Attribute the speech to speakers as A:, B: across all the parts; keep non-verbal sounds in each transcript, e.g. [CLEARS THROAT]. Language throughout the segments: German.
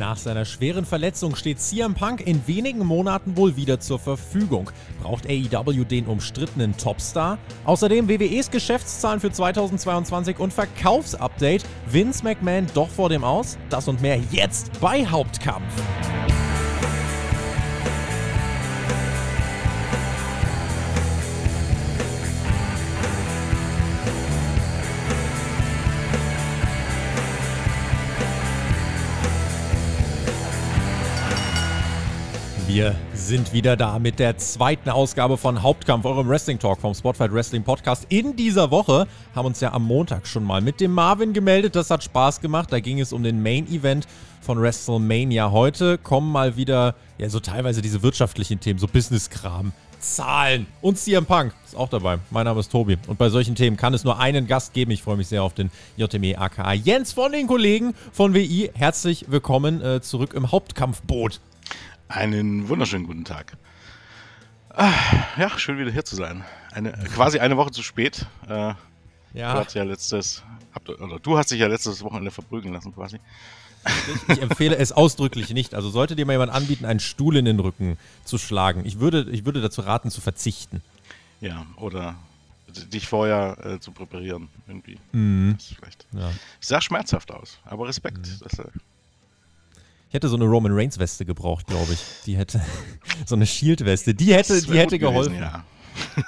A: Nach seiner schweren Verletzung steht CM Punk in wenigen Monaten wohl wieder zur Verfügung. Braucht AEW den umstrittenen Topstar? Außerdem WWEs Geschäftszahlen für 2022 und Verkaufsupdate. Vince McMahon doch vor dem Aus? Das und mehr jetzt bei Hauptkampf. Wir sind wieder da mit der zweiten Ausgabe von Hauptkampf, eurem Wrestling Talk vom Spotlight Wrestling Podcast. In dieser Woche haben uns ja am Montag schon mal mit dem Marvin gemeldet. Das hat Spaß gemacht. Da ging es um den Main Event von WrestleMania. Heute kommen mal wieder, ja, so teilweise diese wirtschaftlichen Themen, so Business-Kram. Zahlen und CM Punk ist auch dabei. Mein Name ist Tobi und bei solchen Themen kann es nur einen Gast geben. Ich freue mich sehr auf den JME aka Jens von den Kollegen von WI. Herzlich willkommen äh, zurück im Hauptkampfboot.
B: Einen wunderschönen guten Tag. Ah, ja, schön wieder hier zu sein. Eine, quasi eine Woche zu spät. Äh, ja. Du hast ja letztes, oder du hast dich ja letztes Wochenende verprügeln lassen quasi.
A: Ich empfehle es ausdrücklich nicht. Also sollte dir mal jemand anbieten, einen Stuhl in den Rücken zu schlagen. Ich würde, ich würde dazu raten, zu verzichten.
B: Ja, oder dich vorher äh, zu präparieren. Irgendwie. Mhm. Vielleicht. Ja. Sah schmerzhaft aus, aber Respekt. Mhm.
A: Ich hätte so eine Roman Reigns Weste gebraucht, glaube ich. Die hätte [LAUGHS] so eine Shield Weste. Die hätte, die hätte geholfen. Gewesen, ja.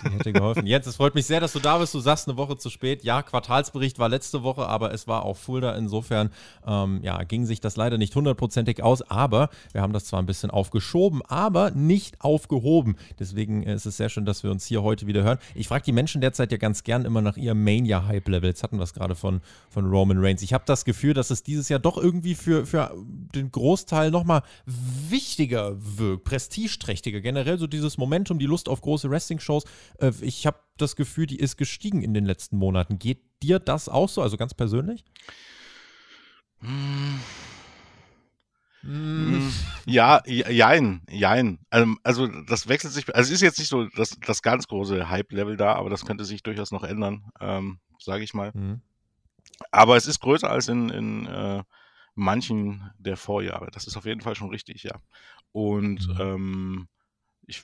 A: Die [LAUGHS] hätte geholfen. Jens, es freut mich sehr, dass du da bist. Du sagst eine Woche zu spät. Ja, Quartalsbericht war letzte Woche, aber es war auch Fulda. Insofern ähm, ja, ging sich das leider nicht hundertprozentig aus. Aber wir haben das zwar ein bisschen aufgeschoben, aber nicht aufgehoben. Deswegen ist es sehr schön, dass wir uns hier heute wieder hören. Ich frage die Menschen derzeit ja ganz gern immer nach ihrem Mania-Hype-Level. Jetzt hatten wir es gerade von, von Roman Reigns. Ich habe das Gefühl, dass es dieses Jahr doch irgendwie für, für den Großteil nochmal wichtiger wirkt, prestigeträchtiger. Generell so dieses Momentum, die Lust auf große Wrestling-Shows Shows. Äh, ich habe das Gefühl, die ist gestiegen in den letzten Monaten. Geht dir das auch so, also ganz persönlich?
B: Hm. Ja, jein, jein. Ähm, also das wechselt sich, also es ist jetzt nicht so das, das ganz große Hype-Level da, aber das könnte sich durchaus noch ändern, ähm, sage ich mal. Mhm. Aber es ist größer als in, in äh, manchen der Vorjahre. Das ist auf jeden Fall schon richtig, ja. Und mhm. ähm, ich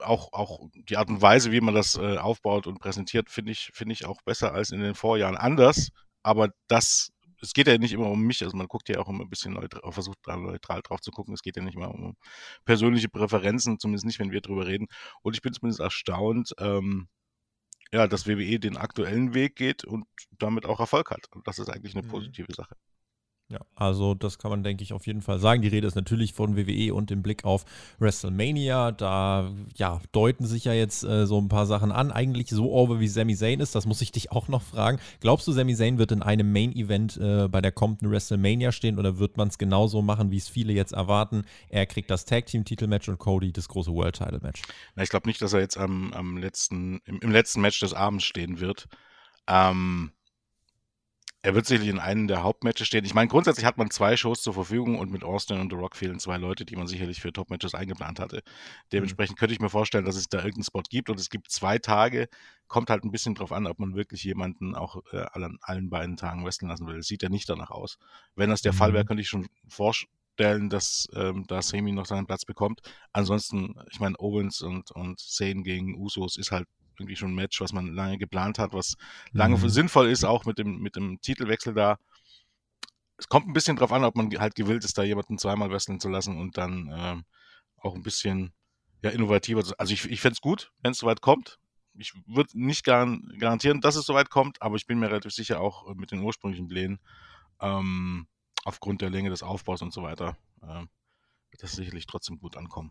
B: auch, auch die Art und Weise, wie man das äh, aufbaut und präsentiert, finde ich, finde ich auch besser als in den Vorjahren. Anders, aber das, es geht ja nicht immer um mich, also man guckt ja auch immer ein bisschen neutral, versucht da neutral drauf zu gucken. Es geht ja nicht mal um persönliche Präferenzen, zumindest nicht, wenn wir drüber reden. Und ich bin zumindest erstaunt, ähm, ja, dass WWE den aktuellen Weg geht und damit auch Erfolg hat. Und das ist eigentlich eine mhm. positive Sache.
A: Ja, also das kann man, denke ich, auf jeden Fall sagen. Die Rede ist natürlich von WWE und im Blick auf WrestleMania. Da ja, deuten sich ja jetzt äh, so ein paar Sachen an. Eigentlich so over wie Sami Zayn ist, das muss ich dich auch noch fragen. Glaubst du, Sami Zayn wird in einem Main-Event äh, bei der kommenden WrestleMania stehen oder wird man es genauso machen, wie es viele jetzt erwarten? Er kriegt das Tag-Team-Titelmatch und Cody das große World-Title-Match.
B: Ich glaube nicht, dass er jetzt am, am letzten, im, im, letzten Match des Abends stehen wird. Ähm, er wird sicherlich in einem der Hauptmatches stehen. Ich meine, grundsätzlich hat man zwei Shows zur Verfügung und mit Austin und The Rock fehlen zwei Leute, die man sicherlich für Top-Matches eingeplant hatte. Dementsprechend könnte ich mir vorstellen, dass es da irgendeinen Spot gibt und es gibt zwei Tage. Kommt halt ein bisschen drauf an, ob man wirklich jemanden auch äh, an allen beiden Tagen wresteln lassen will. Sieht ja nicht danach aus. Wenn das der mhm. Fall wäre, könnte ich schon vorstellen, dass ähm, da Semi noch seinen Platz bekommt. Ansonsten, ich meine, Owens und, und Zane gegen Usos ist halt irgendwie schon ein Match, was man lange geplant hat, was lange mhm. sinnvoll ist, auch mit dem, mit dem Titelwechsel da. Es kommt ein bisschen drauf an, ob man halt gewillt ist, da jemanden zweimal wresteln zu lassen und dann äh, auch ein bisschen ja, innovativer. Also ich, ich fände es gut, wenn es soweit kommt. Ich würde nicht garantieren, dass es soweit kommt, aber ich bin mir relativ sicher auch mit den ursprünglichen Plänen, ähm, aufgrund der Länge des Aufbaus und so weiter, äh, wird das sicherlich trotzdem gut ankommen.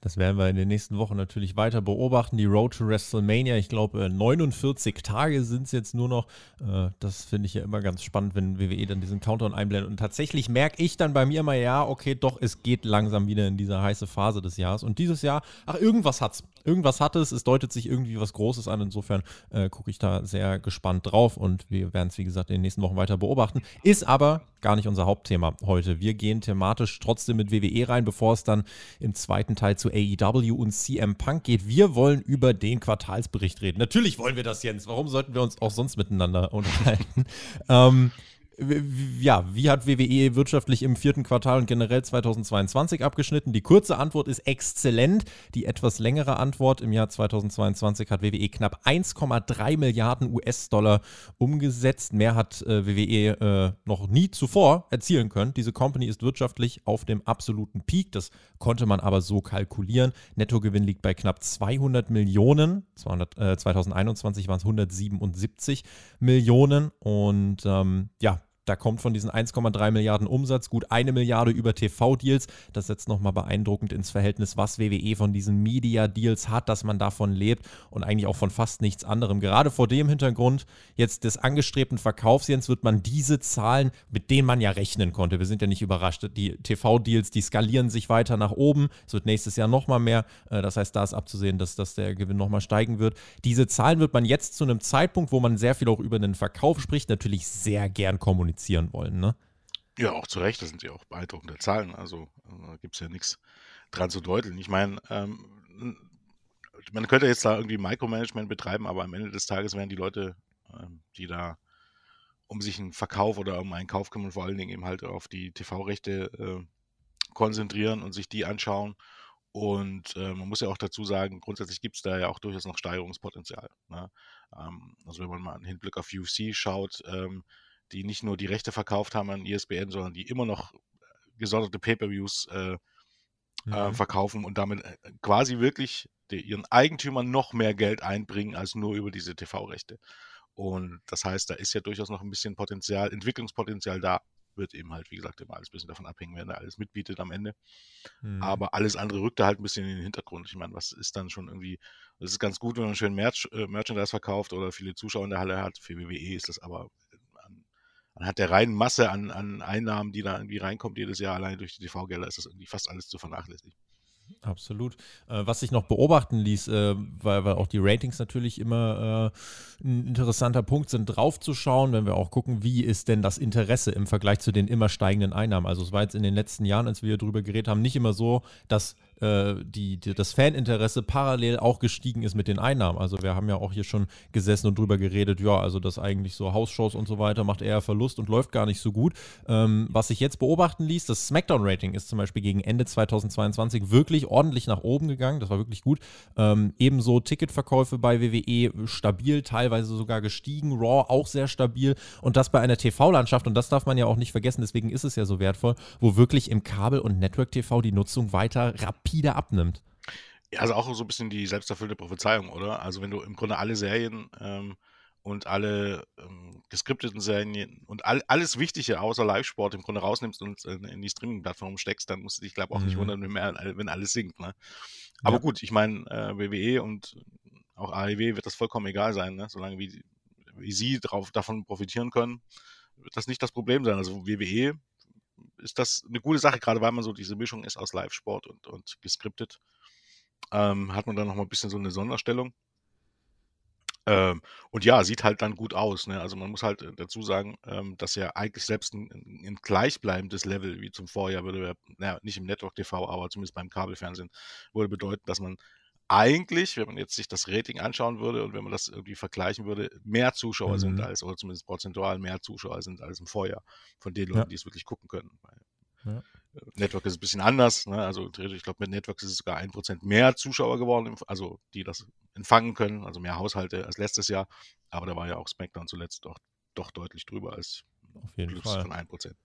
A: Das werden wir in den nächsten Wochen natürlich weiter beobachten. Die Road to WrestleMania, ich glaube, 49 Tage sind es jetzt nur noch. Äh, das finde ich ja immer ganz spannend, wenn WWE dann diesen Countdown einblendet. Und tatsächlich merke ich dann bei mir immer, ja, okay, doch, es geht langsam wieder in diese heiße Phase des Jahres. Und dieses Jahr, ach, irgendwas hat's. Irgendwas hat es. Es deutet sich irgendwie was Großes an. Insofern äh, gucke ich da sehr gespannt drauf. Und wir werden es, wie gesagt, in den nächsten Wochen weiter beobachten. Ist aber gar nicht unser Hauptthema heute. Wir gehen thematisch trotzdem mit WWE rein, bevor es dann im zweiten Teil zu AEW und CM Punk geht. Wir wollen über den Quartalsbericht reden. Natürlich wollen wir das, Jens. Warum sollten wir uns auch sonst miteinander unterhalten? [LAUGHS] ähm, ja, wie hat WWE wirtschaftlich im vierten Quartal und generell 2022 abgeschnitten? Die kurze Antwort ist exzellent. Die etwas längere Antwort im Jahr 2022 hat WWE knapp 1,3 Milliarden US-Dollar umgesetzt. Mehr hat äh, WWE äh, noch nie zuvor erzielen können. Diese Company ist wirtschaftlich auf dem absoluten Peak. Das konnte man aber so kalkulieren. Nettogewinn liegt bei knapp 200 Millionen. 200, äh, 2021 waren es 177 Millionen. Und ähm, ja, da kommt von diesen 1,3 Milliarden Umsatz gut eine Milliarde über TV-Deals. Das setzt nochmal beeindruckend ins Verhältnis, was WWE von diesen Media-Deals hat, dass man davon lebt und eigentlich auch von fast nichts anderem. Gerade vor dem Hintergrund jetzt des angestrebten Verkaufs, Jens, wird man diese Zahlen, mit denen man ja rechnen konnte, wir sind ja nicht überrascht, die TV-Deals, die skalieren sich weiter nach oben. Es wird nächstes Jahr nochmal mehr. Äh, das heißt, da ist abzusehen, dass, dass der Gewinn nochmal steigen wird. Diese Zahlen wird man jetzt zu einem Zeitpunkt, wo man sehr viel auch über den Verkauf spricht, natürlich sehr gern kommunizieren kommunizieren wollen, ne?
B: Ja, auch zu Recht, das sind ja auch beeindruckende Zahlen. Also da gibt es ja nichts dran zu deuteln. Ich meine, ähm, man könnte jetzt da irgendwie Micromanagement betreiben, aber am Ende des Tages werden die Leute, ähm, die da um sich einen Verkauf oder um einen Kauf kümmern, vor allen Dingen eben halt auf die TV-Rechte äh, konzentrieren und sich die anschauen. Und äh, man muss ja auch dazu sagen, grundsätzlich gibt es da ja auch durchaus noch Steigerungspotenzial. Ne? Ähm, also wenn man mal einen Hinblick auf UFC schaut, ähm, die nicht nur die Rechte verkauft haben an ESPN, sondern die immer noch gesonderte Pay-per-Views äh, äh mhm. äh, verkaufen und damit äh, quasi wirklich die, ihren Eigentümern noch mehr Geld einbringen als nur über diese TV-Rechte. Und das heißt, da ist ja durchaus noch ein bisschen Potenzial, Entwicklungspotenzial da. Wird eben halt, wie gesagt, immer alles ein bisschen davon abhängen, wer da alles mitbietet am Ende. Mhm. Aber alles andere rückt da halt ein bisschen in den Hintergrund. Ich meine, was ist dann schon irgendwie, das ist ganz gut, wenn man schön Merch, äh, Merchandise verkauft oder viele Zuschauer in der Halle hat. Für WWE ist das aber anhand der reinen Masse an, an Einnahmen, die da irgendwie reinkommt jedes Jahr allein durch die TV-Gelder, ist das irgendwie fast alles zu vernachlässigen.
A: Absolut. Äh, was sich noch beobachten ließ, äh, weil, weil auch die Ratings natürlich immer äh, ein interessanter Punkt sind, draufzuschauen, wenn wir auch gucken, wie ist denn das Interesse im Vergleich zu den immer steigenden Einnahmen. Also es war jetzt in den letzten Jahren, als wir darüber geredet haben, nicht immer so, dass äh, die, die, das Faninteresse parallel auch gestiegen ist mit den Einnahmen. Also wir haben ja auch hier schon gesessen und drüber geredet, ja, also das eigentlich so Hausshows und so weiter macht eher Verlust und läuft gar nicht so gut. Ähm, was sich jetzt beobachten ließ, das Smackdown-Rating ist zum Beispiel gegen Ende 2022 wirklich ordentlich nach oben gegangen. Das war wirklich gut. Ähm, ebenso Ticketverkäufe bei WWE stabil, teilweise sogar gestiegen. Raw auch sehr stabil. Und das bei einer TV-Landschaft, und das darf man ja auch nicht vergessen, deswegen ist es ja so wertvoll, wo wirklich im Kabel- und Network-TV die Nutzung weiter rapide rapide abnimmt.
B: Ja, also auch so ein bisschen die selbsterfüllte Prophezeiung, oder? Also wenn du im Grunde alle Serien ähm, und alle ähm, geskripteten Serien und all, alles Wichtige außer Live-Sport im Grunde rausnimmst und äh, in die Streaming-Plattform steckst, dann musst du dich, glaube ich, auch nicht mhm. wundern, wenn, mehr, wenn alles sinkt. Ne? Aber ja. gut, ich meine, äh, WWE und auch AEW wird das vollkommen egal sein, ne? solange wie, wie sie drauf, davon profitieren können, wird das nicht das Problem sein. Also WWE ist das eine gute Sache, gerade weil man so diese Mischung ist aus Live-Sport und, und geskriptet. Ähm, hat man dann nochmal ein bisschen so eine Sonderstellung. Ähm, und ja, sieht halt dann gut aus. Ne? Also man muss halt äh, dazu sagen, ähm, dass ja eigentlich selbst ein, ein, gleichbleibendes Level wie zum Vorjahr würde, naja, nicht im Network TV, aber zumindest beim Kabelfernsehen, würde bedeuten, dass man eigentlich, wenn man jetzt sich das Rating anschauen würde und wenn man das irgendwie vergleichen würde, mehr Zuschauer mhm. sind als, oder zumindest prozentual mehr Zuschauer sind als im Vorjahr, von den Leuten, ja. die es wirklich gucken können. Ja. Äh, Network ist ein bisschen anders, ne? also ich glaube, mit Network ist es sogar ein Prozent mehr Zuschauer geworden, also die das empfangen können, also mehr Haushalte als letztes Jahr, aber da war ja auch SmackDown zuletzt doch, doch deutlich drüber als
A: Auf jeden Fall.
B: von 1%.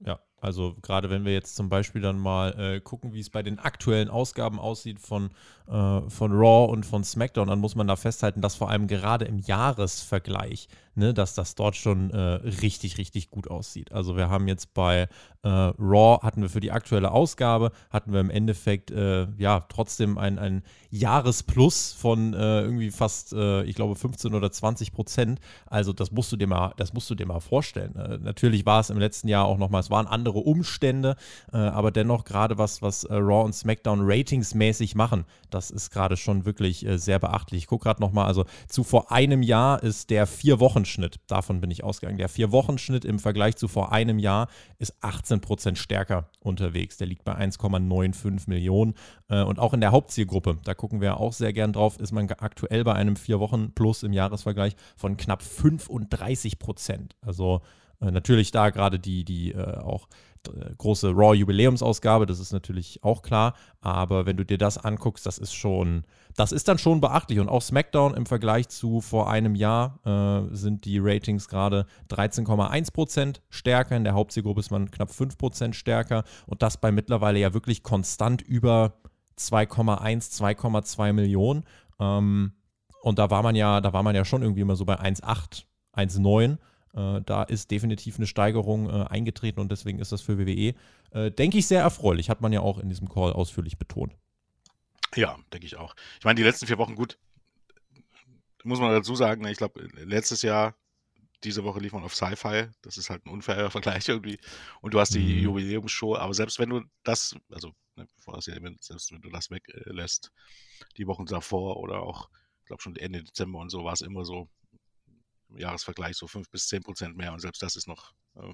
A: Ja, also gerade wenn wir jetzt zum Beispiel dann mal äh, gucken, wie es bei den aktuellen Ausgaben aussieht von, äh, von Raw und von SmackDown, dann muss man da festhalten, dass vor allem gerade im Jahresvergleich, ne, dass das dort schon äh, richtig, richtig gut aussieht. Also wir haben jetzt bei äh, Raw, hatten wir für die aktuelle Ausgabe, hatten wir im Endeffekt äh, ja trotzdem ein, ein Jahresplus von äh, irgendwie fast, ich glaube, 15 oder 20 Prozent. Also das musst du dir mal, das musst du dir mal vorstellen. natürlich war es im letzten Jahr auch nochmal, es waren andere andere Umstände, äh, aber dennoch gerade was, was äh, Raw und SmackDown ratingsmäßig machen, das ist gerade schon wirklich äh, sehr beachtlich. Ich gucke gerade nochmal, also zu vor einem Jahr ist der Vier-Wochen-Schnitt, davon bin ich ausgegangen, der Vier-Wochen-Schnitt im Vergleich zu vor einem Jahr ist 18 Prozent stärker unterwegs. Der liegt bei 1,95 Millionen äh, und auch in der Hauptzielgruppe, da gucken wir auch sehr gern drauf, ist man aktuell bei einem Vier-Wochen-Plus im Jahresvergleich von knapp 35 Prozent. Also natürlich da gerade die, die äh, auch äh, große Raw-Jubiläumsausgabe, das ist natürlich auch klar, aber wenn du dir das anguckst, das ist schon, das ist dann schon beachtlich. Und auch SmackDown im Vergleich zu vor einem Jahr äh, sind die Ratings gerade 13,1% stärker, in der Hauptzielgruppe ist man knapp 5% stärker. Und das bei mittlerweile ja wirklich konstant über 2,1, 2,2 Millionen. Ähm, und da war man ja, da war man ja schon irgendwie immer so bei 1,8, 1,9 äh, da ist definitiv eine Steigerung äh, eingetreten und deswegen ist das für WWE, äh, denke ich, sehr erfreulich. Hat man ja auch in diesem Call ausführlich betont.
B: Ja, denke ich auch. Ich meine, die letzten vier Wochen gut, muss man dazu sagen, ne, ich glaube, letztes Jahr, diese Woche lief man auf Sci-Fi. Das ist halt ein unfairer [LAUGHS] Vergleich irgendwie. Und du hast die mhm. Jubiläumsshow, aber selbst wenn du das, also ne, selbst wenn du das weglässt, die Wochen davor oder auch, ich glaube schon Ende Dezember und so, war es immer so, Jahresvergleich so 5 bis 10 Prozent mehr und selbst das ist noch äh,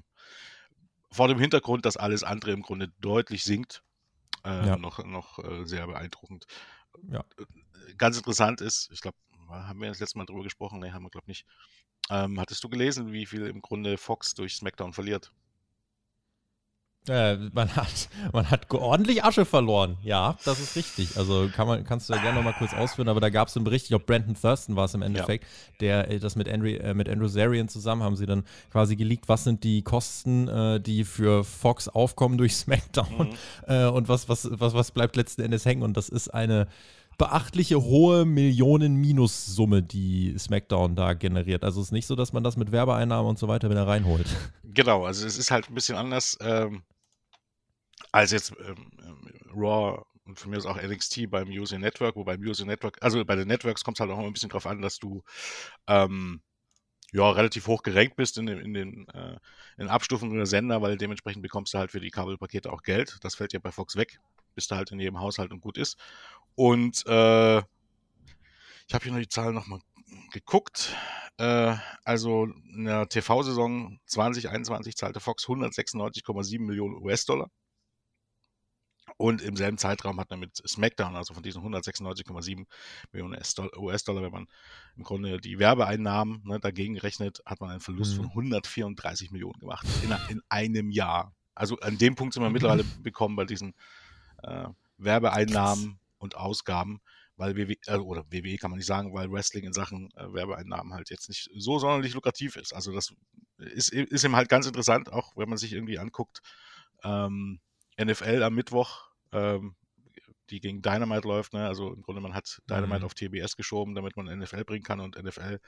B: vor dem Hintergrund, dass alles andere im Grunde deutlich sinkt, äh, ja. noch, noch äh, sehr beeindruckend. Ja. Äh, ganz interessant ist, ich glaube, haben wir das letzte Mal drüber gesprochen? Ne, haben wir, glaube ich, nicht. Ähm, hattest du gelesen, wie viel im Grunde Fox durch SmackDown verliert?
A: Äh, man, hat, man hat ordentlich Asche verloren. Ja, das ist richtig. Also kann man, kannst du ja gerne nochmal kurz ausführen, aber da gab es einen Bericht, ich glaube, Brandon Thurston war es im Endeffekt, ja. der äh, das mit Andrew, äh, mit Andrew Zarian zusammen haben sie dann quasi geleakt, was sind die Kosten, äh, die für Fox aufkommen durch [LAUGHS] SmackDown mhm. Äh, und was, was, was, was bleibt letzten Endes hängen. Und das ist eine beachtliche hohe Millionen-Minussumme, die SmackDown da generiert. Also es ist nicht so, dass man das mit Werbeeinnahmen und so weiter wieder reinholt.
B: Genau, also es ist halt ein bisschen anders ähm, als jetzt ähm, ähm Raw und von mir ist auch NXT beim USA Network, wobei beim USA Network, also bei den Networks kommt es halt auch immer ein bisschen drauf an, dass du ähm, ja, relativ hoch gerankt bist in den, in den, äh, in Abstufungen der Sender, weil dementsprechend bekommst du halt für die Kabelpakete auch Geld. Das fällt ja bei Fox weg, bis da halt in jedem Haushalt und gut ist. Und äh, ich habe hier noch die Zahlen nochmal geguckt. Äh, also in der TV-Saison 2021 zahlte Fox 196,7 Millionen US-Dollar. Und im selben Zeitraum hat er mit SmackDown, also von diesen 196,7 Millionen US-Dollar, wenn man im Grunde die Werbeeinnahmen ne, dagegen rechnet, hat man einen Verlust mhm. von 134 Millionen gemacht in, in, einem Jahr. Also an dem Punkt sind wir mittlerweile bekommen bei diesen äh, Werbeeinnahmen und Ausgaben, weil WWE, äh, oder WWE kann man nicht sagen, weil Wrestling in Sachen äh, Werbeeinnahmen halt jetzt nicht so sonderlich lukrativ ist. Also das ist, ist eben halt ganz interessant, auch wenn man sich irgendwie anguckt, ähm, NFL am Mittwoch, ähm, die gegen Dynamite läuft, ne? also im Grunde man hat Dynamite mhm. auf TBS geschoben, damit man NFL bringen kann und NFL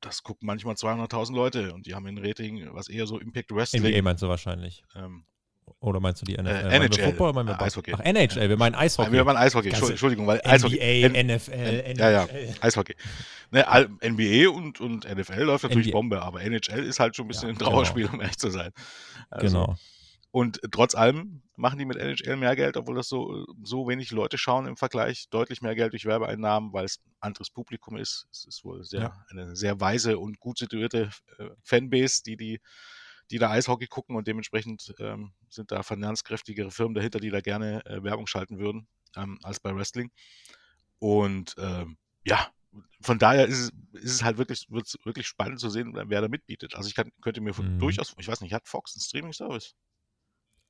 B: das gucken manchmal 200.000 Leute und die haben ein Rating, was eher so Impact Wrestling.
A: NBA meinst du wahrscheinlich. Ähm, oder meinst du die NFL?
B: Äh, NHL. Football,
A: meinen wir Eishockey. Ach, NHL, wir meinen Eishockey.
B: Wir meinen Eishockey, Entschuldigung, weil
A: Eishockey. NBA, N NFL, N
B: Ja, ja, Eishockey. Ne, NBA und, und NFL läuft natürlich NBA. Bombe, aber NHL ist halt schon ein bisschen ja, ein Trauerspiel, genau. um ehrlich zu sein.
A: Also, genau.
B: Und trotz allem machen die mit NHL mehr Geld, obwohl das so, so wenig Leute schauen im Vergleich. Deutlich mehr Geld durch Werbeeinnahmen, weil es ein anderes Publikum ist. Es ist wohl sehr, ja. eine sehr weise und gut situierte äh, Fanbase, die, die, die da Eishockey gucken und dementsprechend ähm, sind da finanzkräftigere Firmen dahinter, die da gerne äh, Werbung schalten würden, ähm, als bei Wrestling. Und ähm, ja, von daher ist es, ist es halt wirklich, wirklich spannend zu sehen, wer da mitbietet. Also ich kann, könnte mir mhm. durchaus, ich weiß nicht, hat Fox einen Streaming-Service?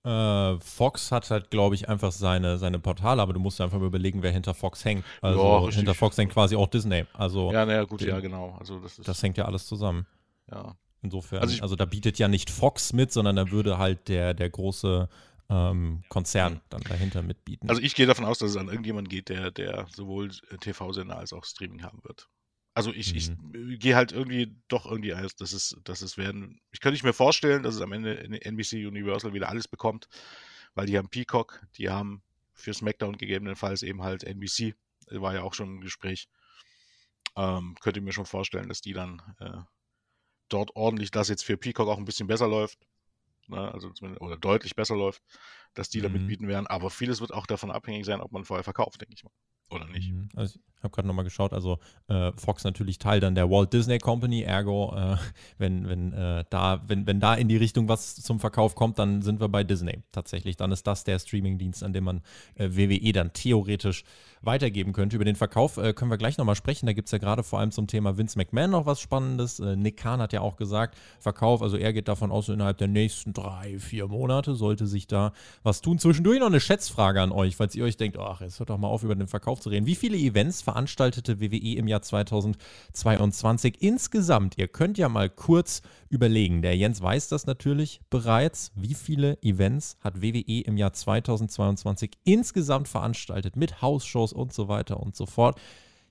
A: Äh, Fox hat halt, glaube ich, einfach seine, seine Portale, aber du musst einfach mal überlegen, wer hinter Fox hängt. Also ja, hinter Fox hängt quasi auch Disney. Also,
B: ja, naja, gut, den, ja, genau. Also
A: das, das hängt ja alles zusammen.
B: Ja.
A: Insofern, also, ich, also, da bietet ja nicht Fox mit, sondern da würde halt der, der große ähm, Konzern hm. dann dahinter mitbieten.
B: Also ich gehe davon aus, dass es an irgendjemanden geht, der, der sowohl TV-Sender als auch Streaming haben wird. Also ich, mhm. ich gehe halt irgendwie doch irgendwie aus, dass es, dass es werden. Ich könnte mir vorstellen, dass es am Ende NBC Universal wieder alles bekommt, weil die haben Peacock, die haben für SmackDown gegebenenfalls eben halt NBC, war ja auch schon ein Gespräch. Ähm, könnte mir schon vorstellen, dass die dann äh, dort ordentlich, dass jetzt für Peacock auch ein bisschen besser läuft, ne, also oder deutlich besser läuft, dass die mhm. da mitbieten werden. Aber vieles wird auch davon abhängig sein, ob man vorher verkauft, denke ich mal. Oder nicht?
A: Mhm. Also ich habe gerade nochmal geschaut, also äh, Fox natürlich Teil dann der Walt Disney Company, ergo, äh, wenn, wenn, äh, da, wenn, wenn da in die Richtung was zum Verkauf kommt, dann sind wir bei Disney tatsächlich. Dann ist das der Streamingdienst, an dem man äh, WWE dann theoretisch weitergeben könnte. Über den Verkauf äh, können wir gleich nochmal sprechen. Da gibt es ja gerade vor allem zum Thema Vince McMahon noch was Spannendes. Äh, Nick Kahn hat ja auch gesagt, Verkauf, also er geht davon aus, innerhalb der nächsten drei, vier Monate sollte sich da was tun. Zwischendurch noch eine Schätzfrage an euch, falls ihr euch denkt, ach, jetzt hört doch mal auf, über den Verkauf zu reden. Wie viele Events veranstaltete WWE im Jahr 2022 insgesamt? Ihr könnt ja mal kurz überlegen. Der Jens weiß das natürlich bereits. Wie viele Events hat WWE im Jahr 2022 insgesamt veranstaltet mit Hausshows und so weiter und so fort?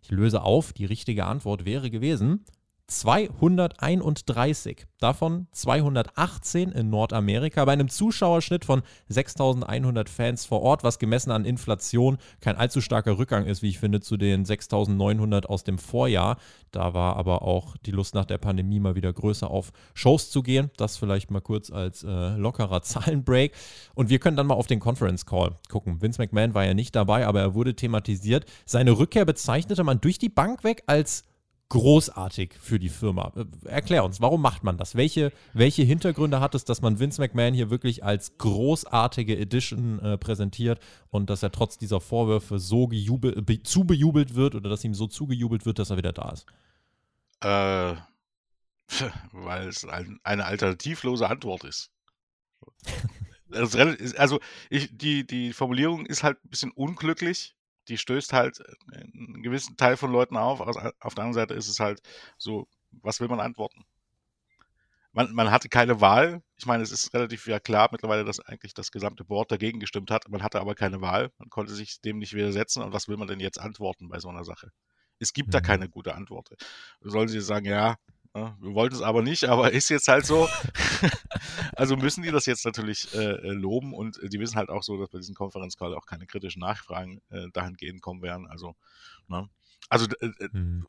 A: Ich löse auf, die richtige Antwort wäre gewesen 231, davon 218 in Nordamerika, bei einem Zuschauerschnitt von 6100 Fans vor Ort, was gemessen an Inflation kein allzu starker Rückgang ist, wie ich finde, zu den 6900 aus dem Vorjahr. Da war aber auch die Lust nach der Pandemie mal wieder größer auf Shows zu gehen. Das vielleicht mal kurz als äh, lockerer [LAUGHS] Zahlenbreak. Und wir können dann mal auf den Conference Call gucken. Vince McMahon war ja nicht dabei, aber er wurde thematisiert. Seine Rückkehr bezeichnete man durch die Bank weg als großartig für die Firma. Äh, erklär uns, warum macht man das? Welche, welche Hintergründe hat es, dass man Vince McMahon hier wirklich als großartige Edition äh, präsentiert und dass er trotz dieser Vorwürfe so gejubelt, be, zubejubelt wird oder dass ihm so zugejubelt wird, dass er wieder da ist?
B: Äh, [LAUGHS] weil es ein, eine alternativlose Antwort ist. [LAUGHS] also ich, die, die Formulierung ist halt ein bisschen unglücklich, die stößt halt äh, einen gewissen Teil von Leuten auf. Auf der anderen Seite ist es halt so, was will man antworten? Man, man hatte keine Wahl. Ich meine, es ist relativ ja klar mittlerweile, dass eigentlich das gesamte Board dagegen gestimmt hat. Man hatte aber keine Wahl. Man konnte sich dem nicht widersetzen. Und was will man denn jetzt antworten bei so einer Sache? Es gibt mhm. da keine gute Antwort. Sollen sie sagen, ja? Wir wollten es aber nicht, [LAUGHS] aber ist jetzt halt so. [LAUGHS] also müssen die das jetzt natürlich äh, loben und äh, die wissen halt auch so, dass bei diesem Konferenzcall auch keine kritischen Nachfragen äh, dahingehend kommen werden. Also, ne? also äh, mhm.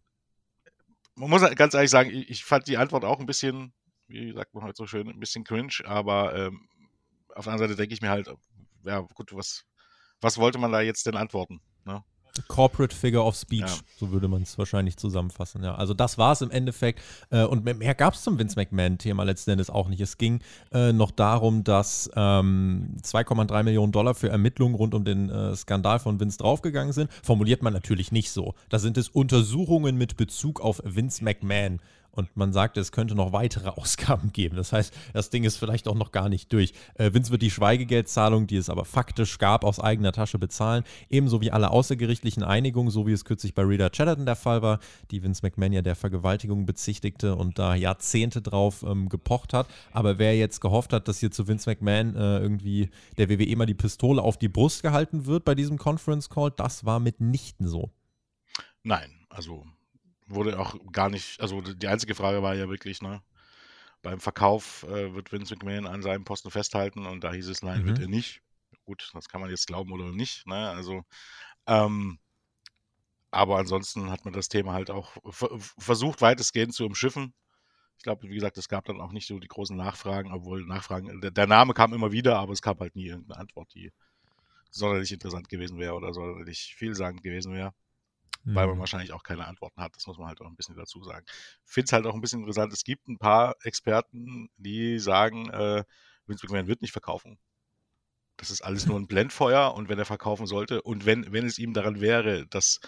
B: man muss halt ganz ehrlich sagen, ich, ich, fand die Antwort auch ein bisschen, wie sagt man heute so schön, ein bisschen cringe, aber ähm, auf der anderen Seite denke ich mir halt, ja gut, was, was wollte man da jetzt denn antworten? Ne?
A: Corporate Figure of Speech, ja. so würde man es wahrscheinlich zusammenfassen. Ja, also das war es im Endeffekt. Äh, und mehr gab es zum Vince McMahon-Thema letzten Endes auch nicht. Es ging äh, noch darum, dass ähm, 2,3 Millionen Dollar für Ermittlungen rund um den äh, Skandal von Vince draufgegangen sind. Formuliert man natürlich nicht so. Da sind es Untersuchungen mit Bezug auf Vince McMahon. Und man sagt, es könnte noch weitere [LAUGHS] Ausgaben geben. Das heißt, das Ding ist vielleicht auch noch gar nicht durch. Äh, Vince wird die Schweigegeldzahlung, die es aber faktisch gab, aus eigener Tasche bezahlen. Ebenso wie alle außergerichtlichen Einigungen, so wie es kürzlich bei Rita Chatterton der Fall war, die Vince McMahon ja der Vergewaltigung bezichtigte und da Jahrzehnte drauf ähm, gepocht hat. Aber wer jetzt gehofft hat, dass hier zu Vince McMahon äh, irgendwie der WWE mal die Pistole auf die Brust gehalten wird bei diesem Conference Call, das war mitnichten so.
B: Nein, also wurde auch gar nicht, also die einzige Frage war ja wirklich, ne, beim Verkauf äh, wird Vince McMahon an seinem Posten festhalten und da hieß es, nein, mhm. wird er nicht. Gut, das kann man jetzt glauben oder nicht, ne, also, ähm, aber ansonsten hat man das Thema halt auch versucht, weitestgehend zu umschiffen. Ich glaube, wie gesagt, es gab dann auch nicht so die großen Nachfragen, obwohl Nachfragen, der, der Name kam immer wieder, aber es gab halt nie irgendeine Antwort, die sonderlich interessant gewesen wäre oder sonderlich vielsagend gewesen wäre weil man mhm. wahrscheinlich auch keine Antworten hat. Das muss man halt auch ein bisschen dazu sagen. Finde es halt auch ein bisschen interessant. Es gibt ein paar Experten, die sagen, äh, Vince McMahon wird nicht verkaufen. Das ist alles nur ein [LAUGHS] Blendfeuer und wenn er verkaufen sollte und wenn, wenn es ihm daran wäre, dass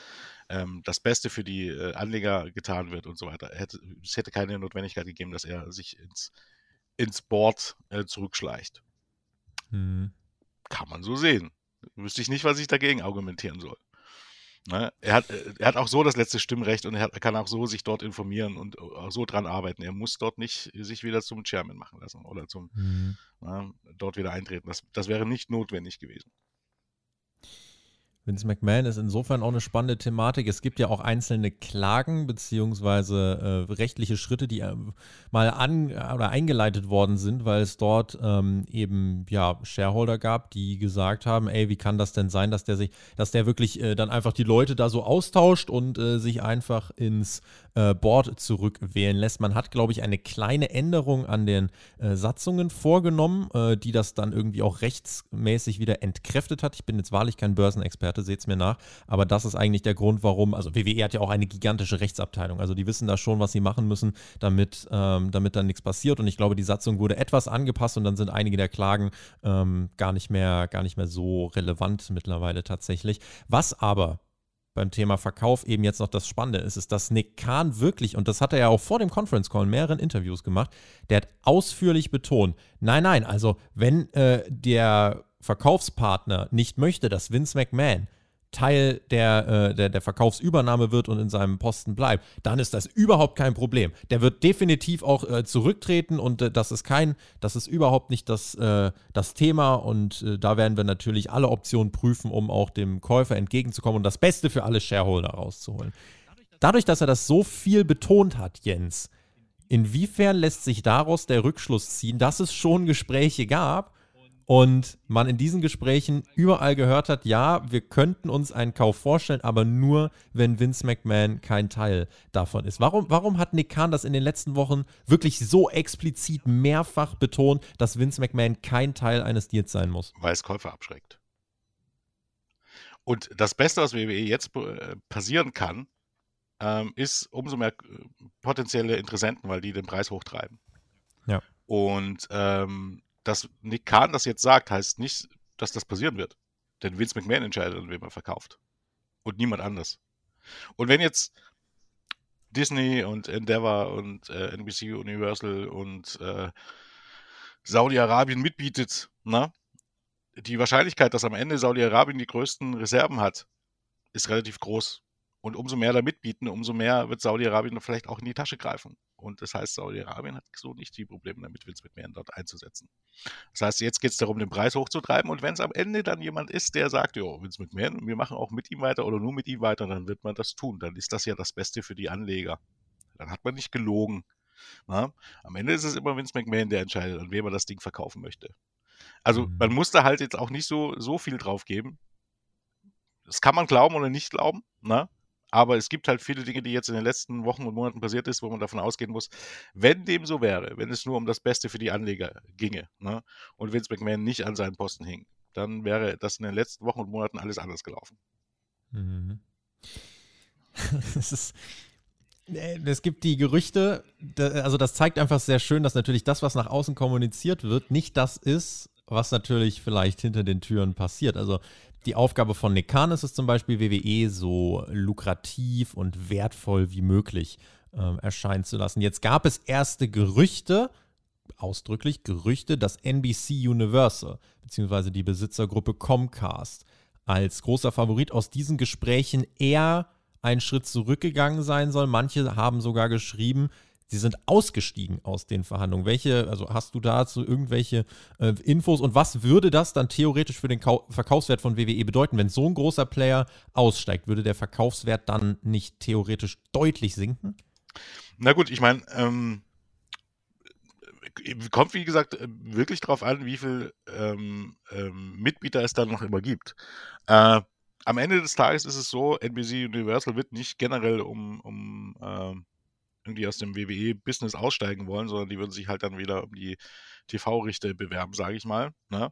B: ähm, das Beste für die äh, Anleger getan wird und so weiter, hätte, es hätte keine Notwendigkeit gegeben, dass er sich ins, ins Board äh, zurückschleicht. Mhm. Kann man so sehen. Wüsste ich nicht, was ich dagegen argumentieren soll. Ne? Er, hat, äh, er hat auch so das letzte Stimmrecht und er, hat, er, kann auch so sich dort informieren und auch so dran arbeiten. Er muss dort nicht sich wieder zum Chairman machen lassen oder zum mhm. ne, dort wieder eintreten. Das, das wäre nicht notwendig gewesen.
A: Vince McMahon ist insofern auch eine spannende Thematik. Es gibt ja auch einzelne Klagen beziehungsweise äh, rechtliche Schritte, die äh, mal an oder eingeleitet worden sind, weil es dort ähm, eben ja Shareholder gab, die gesagt haben, ey, wie kann das denn sein, dass der sich, dass der wirklich äh, dann einfach die Leute da so austauscht und äh, sich einfach ins äh, Board zurückwählen lässt. Man hat, glaube ich, eine kleine Änderung an den äh, Satzungen vorgenommen, äh, die das dann irgendwie auch rechtsmäßig wieder entkräftet hat. Ich bin jetzt wahrlich kein Börsenexperte, seht es mir nach, aber das ist eigentlich der Grund, warum, also WWE hat ja auch eine gigantische Rechtsabteilung, also die wissen da schon, was sie machen müssen, damit, ähm, damit dann nichts passiert und ich glaube, die Satzung wurde etwas angepasst und dann sind einige der Klagen ähm, gar, nicht mehr, gar nicht mehr so relevant mittlerweile tatsächlich. Was aber beim Thema Verkauf eben jetzt noch das Spannende ist, ist, dass Nick Kahn wirklich, und das hat er ja auch vor dem Conference Call in mehreren Interviews gemacht, der hat ausführlich betont, nein, nein, also wenn äh, der Verkaufspartner nicht möchte, dass Vince McMahon Teil der, äh, der, der Verkaufsübernahme wird und in seinem Posten bleibt, dann ist das überhaupt kein Problem. Der wird definitiv auch äh, zurücktreten und äh, das ist kein, das ist überhaupt nicht das, äh, das Thema und äh, da werden wir natürlich alle Optionen prüfen, um auch dem Käufer entgegenzukommen und das Beste für alle Shareholder rauszuholen. Dadurch, dass er das so viel betont hat, Jens, inwiefern lässt sich daraus der Rückschluss ziehen, dass es schon Gespräche gab und man in diesen Gesprächen überall gehört hat, ja, wir könnten uns einen Kauf vorstellen, aber nur, wenn Vince McMahon kein Teil davon ist. Warum, warum hat Nick Khan das in den letzten Wochen wirklich so explizit mehrfach betont, dass Vince McMahon kein Teil eines Deals sein muss?
B: Weil es Käufer abschreckt. Und das Beste, was WWE jetzt äh, passieren kann, ähm, ist umso mehr äh, potenzielle Interessenten, weil die den Preis hochtreiben.
A: Ja.
B: Und ähm, dass Nick Kahn das jetzt sagt, heißt nicht, dass das passieren wird. Denn Vince McMahon entscheidet, an wem er verkauft. Und niemand anders. Und wenn jetzt Disney und Endeavor und äh, NBC Universal und äh, Saudi-Arabien mitbietet, na, die Wahrscheinlichkeit, dass am Ende Saudi-Arabien die größten Reserven hat, ist relativ groß. Und umso mehr da mitbieten, umso mehr wird Saudi-Arabien vielleicht auch in die Tasche greifen. Und das heißt, Saudi-Arabien hat so nicht die Probleme damit, Vince McMahon dort einzusetzen. Das heißt, jetzt geht es darum, den Preis hochzutreiben. Und wenn es am Ende dann jemand ist, der sagt, jo, Vince McMahon, wir machen auch mit ihm weiter oder nur mit ihm weiter, dann wird man das tun. Dann ist das ja das Beste für die Anleger. Dann hat man nicht gelogen. Na? Am Ende ist es immer Vince McMahon, der entscheidet, an wem er das Ding verkaufen möchte. Also mhm. man muss da halt jetzt auch nicht so, so viel drauf geben. Das kann man glauben oder nicht glauben. Na? Aber es gibt halt viele Dinge, die jetzt in den letzten Wochen und Monaten passiert ist, wo man davon ausgehen muss, wenn dem so wäre, wenn es nur um das Beste für die Anleger ginge ne, und Vince McMahon nicht an seinen Posten hing, dann wäre das in den letzten Wochen und Monaten alles anders gelaufen.
A: Mhm. [LAUGHS] es ist, es gibt die Gerüchte, also das zeigt einfach sehr schön, dass natürlich das, was nach außen kommuniziert wird, nicht das ist, was natürlich vielleicht hinter den Türen passiert. Also die Aufgabe von Nick Khan ist es zum Beispiel, WWE so lukrativ und wertvoll wie möglich äh, erscheinen zu lassen. Jetzt gab es erste Gerüchte, ausdrücklich Gerüchte, dass NBC Universal bzw. die Besitzergruppe Comcast als großer Favorit aus diesen Gesprächen eher einen Schritt zurückgegangen sein soll. Manche haben sogar geschrieben, sie sind ausgestiegen aus den Verhandlungen. Welche, also hast du dazu irgendwelche äh, Infos und was würde das dann theoretisch für den Kau Verkaufswert von WWE bedeuten, wenn so ein großer Player aussteigt? Würde der Verkaufswert dann nicht theoretisch deutlich sinken?
B: Na gut, ich meine, ähm, kommt wie gesagt wirklich darauf an, wie viel ähm, ähm, Mitbieter es dann noch immer gibt. Äh, am Ende des Tages ist es so, NBC Universal wird nicht generell um, um ähm, irgendwie aus dem WWE-Business aussteigen wollen, sondern die würden sich halt dann wieder um die TV-Richte bewerben, sage ich mal. Ne?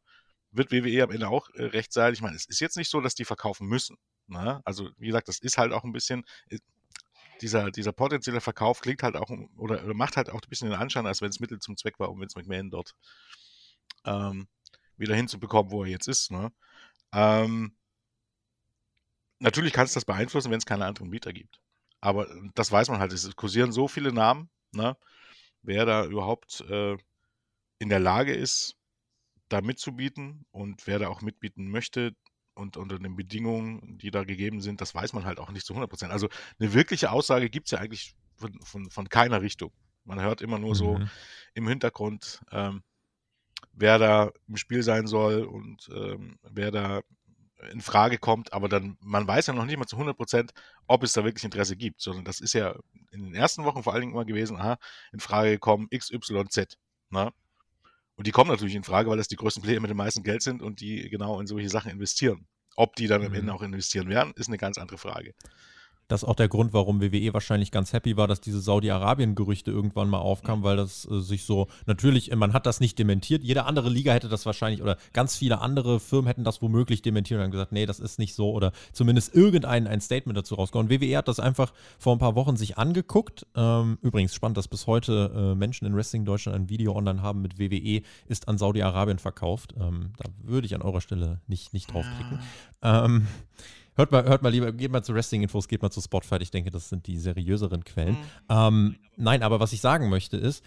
B: Wird WWE am Ende auch äh, recht sein? Ich meine, es ist jetzt nicht so, dass die verkaufen müssen. Ne? Also, wie gesagt, das ist halt auch ein bisschen, äh, dieser, dieser potenzielle Verkauf klingt halt auch, oder, oder, macht halt auch ein bisschen den Anschein, als wenn es Mittel zum Zweck war, um Vince McMahon dort ähm, wieder hinzubekommen, wo er jetzt ist. Ne? Ähm, natürlich kann es das beeinflussen, wenn es keine anderen Mieter gibt. Aber das weiß man halt, es kursieren so viele Namen, ne? wer da überhaupt äh, in der Lage ist, da mitzubieten und wer da auch mitbieten möchte und unter den Bedingungen, die da gegeben sind, das weiß man halt auch nicht zu 100 Prozent. Also eine wirkliche Aussage gibt es ja eigentlich von, von, von, keiner Richtung. Man hört immer nur mhm. so im Hintergrund, ähm, wer da im Spiel sein soll und ähm, wer da in Frage kommt, aber dann, man weiß ja noch nicht mal zu 100 Prozent, ob es da wirklich Interesse gibt, sondern das ist ja in den ersten Wochen vor allen Dingen immer gewesen, aha, in Frage gekommen XYZ, na? Und die kommen natürlich in Frage, weil das die größten Player mit dem meisten Geld sind und die genau in solche Sachen investieren. Ob die dann am Ende mhm. auch investieren werden, ist eine ganz andere Frage.
A: Das ist auch der Grund, warum WWE wahrscheinlich ganz happy war, dass diese Saudi-Arabien-Gerüchte irgendwann mal aufkamen, weil das äh, sich so, natürlich, man hat das nicht dementiert. Jede andere Liga hätte das wahrscheinlich oder ganz viele andere Firmen hätten das womöglich dementiert und haben gesagt, nee, das ist nicht so oder zumindest irgendein ein Statement dazu rausgehauen. WWE hat das einfach vor ein paar Wochen sich angeguckt. Ähm, übrigens spannend, dass bis heute äh, Menschen in Wrestling Deutschland ein Video online haben mit WWE, ist an Saudi-Arabien verkauft. Ähm, da würde ich an eurer Stelle nicht, nicht draufklicken. Ah. Ähm, Hört mal, hört mal lieber, geht mal zu Wrestling-Infos, geht mal zu Spotify. Ich denke, das sind die seriöseren Quellen. Mhm. Ähm, nein, aber was ich sagen möchte ist,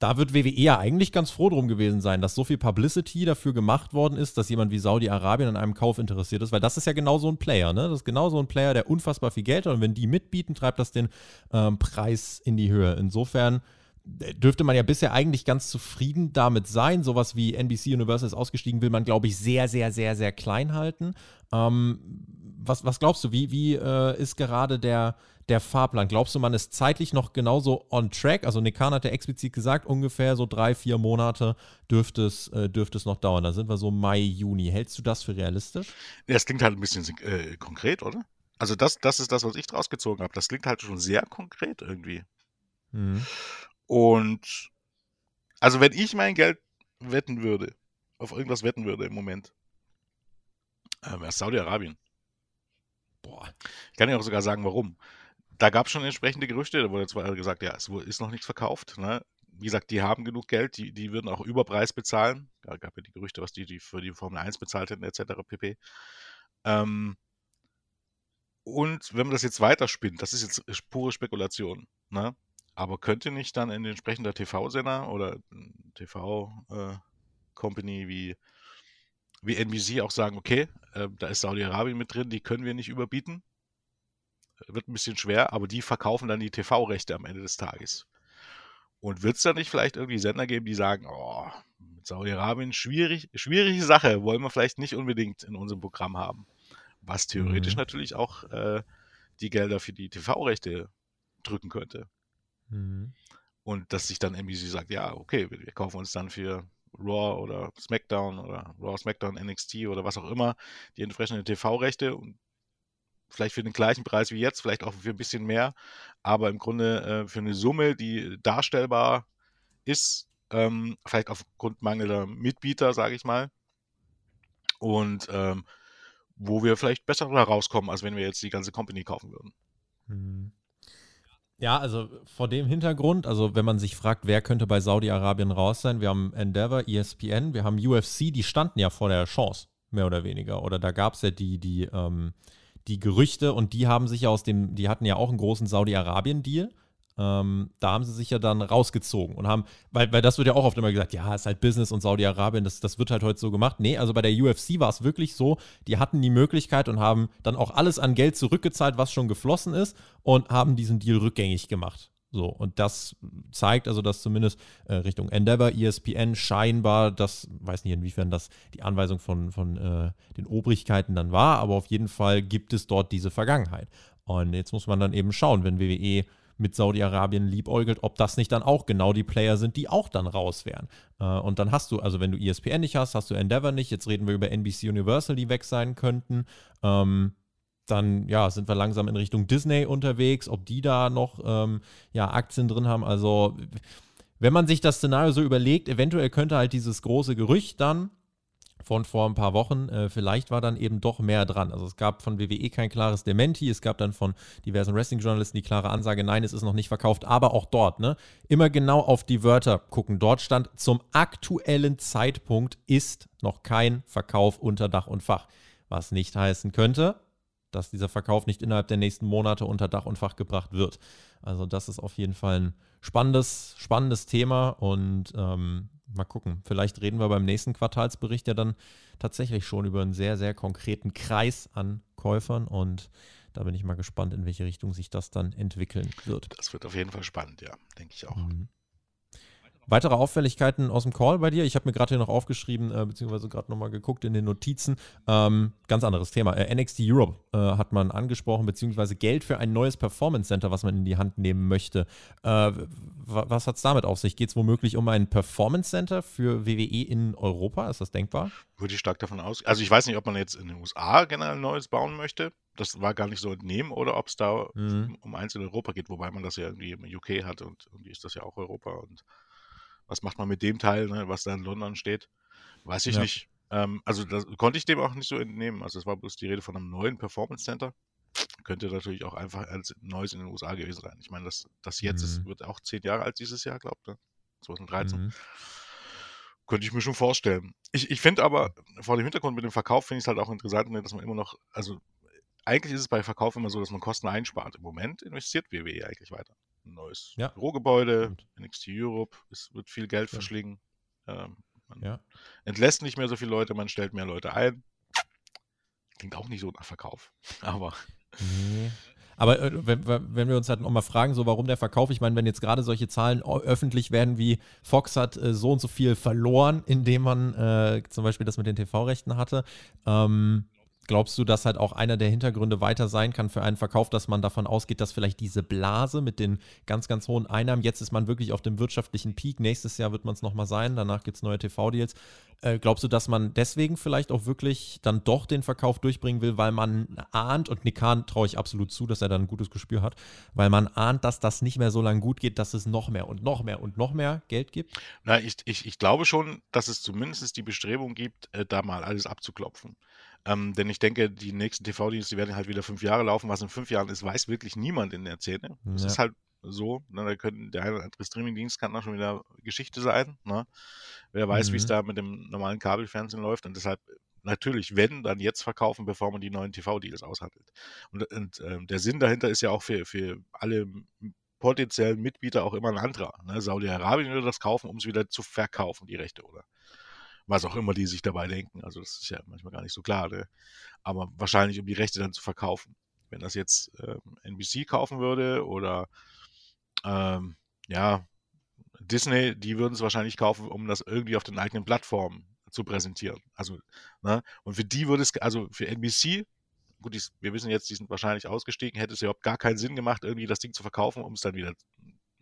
A: da wird WWE ja eigentlich ganz froh drum gewesen sein, dass so viel Publicity dafür gemacht worden ist, dass jemand wie Saudi-Arabien an einem Kauf interessiert ist, weil das ist ja genau so ein Player, ne? Das ist genau so ein Player, der unfassbar viel Geld hat und wenn die mitbieten, treibt das den ähm, Preis in die Höhe. Insofern dürfte man ja bisher eigentlich ganz zufrieden damit sein. Sowas wie NBC Universal ist ausgestiegen, will man, glaube ich, sehr, sehr, sehr, sehr klein halten. Ähm, was, was glaubst du, wie, wie äh, ist gerade der, der Fahrplan? Glaubst du, man ist zeitlich noch genauso on track? Also Nikan hat ja explizit gesagt, ungefähr so drei, vier Monate dürfte es, äh, dürfte es noch dauern. Da sind wir so Mai, Juni. Hältst du das für realistisch?
B: Ja, das klingt halt ein bisschen äh, konkret, oder? Also das, das ist das, was ich draus gezogen habe. Das klingt halt schon sehr konkret irgendwie. Mhm. Und also wenn ich mein Geld wetten würde, auf irgendwas wetten würde im Moment, äh, wäre Saudi-Arabien. Boah. Ich kann ja auch sogar sagen, warum. Da gab es schon entsprechende Gerüchte, da wurde zwar gesagt, ja, es ist noch nichts verkauft. Ne? Wie gesagt, die haben genug Geld, die, die würden auch Überpreis bezahlen. Da gab ja die Gerüchte, was die, die für die Formel 1 bezahlt hätten, etc. pp. Ähm, und wenn man das jetzt weiterspinnt, das ist jetzt pure Spekulation, ne? aber könnte nicht dann ein entsprechender TV-Sender oder TV-Company äh, wie wie NBC auch sagen, okay, äh, da ist Saudi-Arabien mit drin, die können wir nicht überbieten. Wird ein bisschen schwer, aber die verkaufen dann die TV-Rechte am Ende des Tages. Und wird es da nicht vielleicht irgendwie Sender geben, die sagen, oh, mit Saudi-Arabien schwierig, schwierige Sache, wollen wir vielleicht nicht unbedingt in unserem Programm haben. Was theoretisch mhm. natürlich auch äh, die Gelder für die TV-Rechte drücken könnte. Mhm. Und dass sich dann NBC sagt, ja, okay, wir kaufen uns dann für Raw oder SmackDown oder Raw, SmackDown, NXT oder was auch immer, die entsprechenden TV-Rechte und vielleicht für den gleichen Preis wie jetzt, vielleicht auch für ein bisschen mehr, aber im Grunde äh, für eine Summe, die darstellbar ist, ähm, vielleicht aufgrund mangelnder Mitbieter, sage ich mal, und ähm, wo wir vielleicht besser rauskommen, als wenn wir jetzt die ganze Company kaufen würden. Mhm.
A: Ja, also vor dem Hintergrund, also wenn man sich fragt, wer könnte bei Saudi-Arabien raus sein, wir haben Endeavor, ESPN, wir haben UFC, die standen ja vor der Chance, mehr oder weniger. Oder da gab es ja die, die, ähm, die Gerüchte und die haben sich ja aus dem, die hatten ja auch einen großen Saudi-Arabien-Deal ähm, da haben sie sich ja dann rausgezogen und haben, weil, weil das wird ja auch oft immer gesagt, ja, ist halt Business und Saudi-Arabien, das, das wird halt heute so gemacht. Nee, also bei der UFC war es wirklich so, die hatten die Möglichkeit und haben dann auch alles an Geld zurückgezahlt, was schon geflossen ist und haben diesen Deal rückgängig gemacht. So, und das zeigt also, dass zumindest äh, Richtung Endeavor, ESPN scheinbar, das weiß nicht, inwiefern das die Anweisung von, von äh, den Obrigkeiten dann war, aber auf jeden Fall gibt es dort diese Vergangenheit. Und jetzt muss man dann eben schauen, wenn WWE mit Saudi-Arabien liebäugelt, ob das nicht dann auch genau die Player sind, die auch dann raus wären. Äh, und dann hast du, also wenn du ESPN nicht hast, hast du Endeavor nicht. Jetzt reden wir über NBC Universal, die weg sein könnten. Ähm, dann ja, sind wir langsam in Richtung Disney unterwegs, ob die da noch ähm, ja, Aktien drin haben. Also, wenn man sich das Szenario so überlegt, eventuell könnte halt dieses große Gerücht dann von vor ein paar Wochen. Äh, vielleicht war dann eben doch mehr dran. Also es gab von WWE kein klares Dementi, es gab dann von diversen Wrestling-Journalisten die klare Ansage, nein, es ist noch nicht verkauft, aber auch dort, ne? Immer genau auf die Wörter gucken. Dort stand, zum aktuellen Zeitpunkt ist noch kein Verkauf unter Dach und Fach. Was nicht heißen könnte, dass dieser Verkauf nicht innerhalb der nächsten Monate unter Dach und Fach gebracht wird. Also das ist auf jeden Fall ein spannendes, spannendes Thema und ähm, mal gucken. Vielleicht reden wir beim nächsten Quartalsbericht ja dann tatsächlich schon über einen sehr, sehr konkreten Kreis an Käufern und da bin ich mal gespannt, in welche Richtung sich das dann entwickeln wird.
B: Das wird auf jeden Fall spannend, ja, denke ich auch. Mhm.
A: Weitere Auffälligkeiten aus dem Call bei dir? Ich habe mir gerade hier noch aufgeschrieben, äh, beziehungsweise gerade nochmal geguckt in den Notizen. Ähm, ganz anderes Thema. Äh, NXT Europe äh, hat man angesprochen, beziehungsweise Geld für ein neues Performance Center, was man in die Hand nehmen möchte. Äh, was hat es damit auf sich? Geht es womöglich um ein Performance Center für WWE in Europa? Ist das denkbar?
B: Würde ich stark davon aus. Also ich weiß nicht, ob man jetzt in den USA generell ein neues bauen möchte. Das war gar nicht so entnehmen oder ob es da mhm. um eins in Europa geht, wobei man das ja irgendwie im UK hat und irgendwie ist das ja auch Europa und was macht man mit dem Teil, ne, was da in London steht? Weiß ich ja. nicht. Ähm, also das konnte ich dem auch nicht so entnehmen. Also es war bloß die Rede von einem neuen Performance Center. Könnte natürlich auch einfach als Neues in den USA gewesen sein. Ich meine, das, das jetzt mhm. ist, wird auch zehn Jahre alt dieses Jahr, glaubt ne? 2013. Mhm. Könnte ich mir schon vorstellen. Ich, ich finde aber, vor dem Hintergrund mit dem Verkauf finde ich es halt auch interessant, ne, dass man immer noch, also eigentlich ist es bei Verkauf immer so, dass man Kosten einspart. Im Moment investiert WWE eigentlich weiter ein neues ja. Bürogebäude, NXT Europe, es wird viel Geld ja. verschlingen. Ähm, man ja. entlässt nicht mehr so viele Leute, man stellt mehr Leute ein. Klingt auch nicht so nach Verkauf, [LAUGHS] aber.
A: Nee. Aber äh, wenn, wenn, wir uns halt nochmal fragen, so warum der Verkauf, ich meine, wenn jetzt gerade solche Zahlen öffentlich werden, wie Fox hat äh, so und so viel verloren, indem man äh, zum Beispiel das mit den TV-Rechten hatte, ähm, Glaubst du, dass halt auch einer der Hintergründe weiter sein kann für einen Verkauf, dass man davon ausgeht, dass vielleicht diese Blase mit den ganz, ganz hohen Einnahmen, jetzt ist man wirklich auf dem wirtschaftlichen Peak, nächstes Jahr wird man es nochmal sein, danach gibt es neue TV-Deals. Äh, glaubst du, dass man deswegen vielleicht auch wirklich dann doch den Verkauf durchbringen will, weil man ahnt, und Nikan traue ich absolut zu, dass er da ein gutes Gespür hat, weil man ahnt, dass das nicht mehr so lange gut geht, dass es noch mehr und noch mehr und noch mehr Geld gibt?
B: Na, ich, ich, ich glaube schon, dass es zumindest die Bestrebung gibt, äh, da mal alles abzuklopfen. Ähm, denn ich denke, die nächsten TV-Dienste werden halt wieder fünf Jahre laufen. Was in fünf Jahren ist, weiß wirklich niemand in der Szene. Das ja. ist halt so. Ne? Da können, der eine oder andere Streaming-Dienst kann auch schon wieder Geschichte sein. Ne? Wer weiß, mhm. wie es da mit dem normalen Kabelfernsehen läuft. Und deshalb natürlich, wenn, dann jetzt verkaufen, bevor man die neuen TV-Deals aushandelt. Und, und äh, der Sinn dahinter ist ja auch für, für alle potenziellen Mitbieter auch immer ein anderer. Ne? Saudi-Arabien würde das kaufen, um es wieder zu verkaufen, die Rechte, oder? Was auch immer die sich dabei denken. Also das ist ja manchmal gar nicht so klar. Ne? Aber wahrscheinlich, um die Rechte dann zu verkaufen. Wenn das jetzt ähm, NBC kaufen würde oder ähm, ja, Disney, die würden es wahrscheinlich kaufen, um das irgendwie auf den eigenen Plattformen zu präsentieren. Also, ne? Und für die würde es, also für NBC, gut, die, wir wissen jetzt, die sind wahrscheinlich ausgestiegen, hätte es überhaupt gar keinen Sinn gemacht, irgendwie das Ding zu verkaufen, um es dann wieder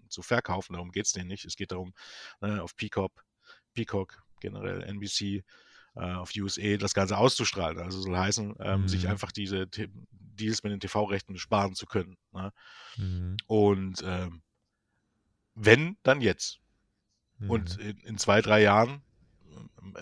B: zu verkaufen. Darum geht es denen nicht. Es geht darum, ne, auf Peacock, Peacock generell NBC äh, auf USA das Ganze auszustrahlen. Also soll heißen, ähm, mhm. sich einfach diese Deals mit den TV-Rechten sparen zu können. Ne? Mhm. Und ähm, wenn, dann jetzt. Mhm. Und in, in, zwei, drei Jahren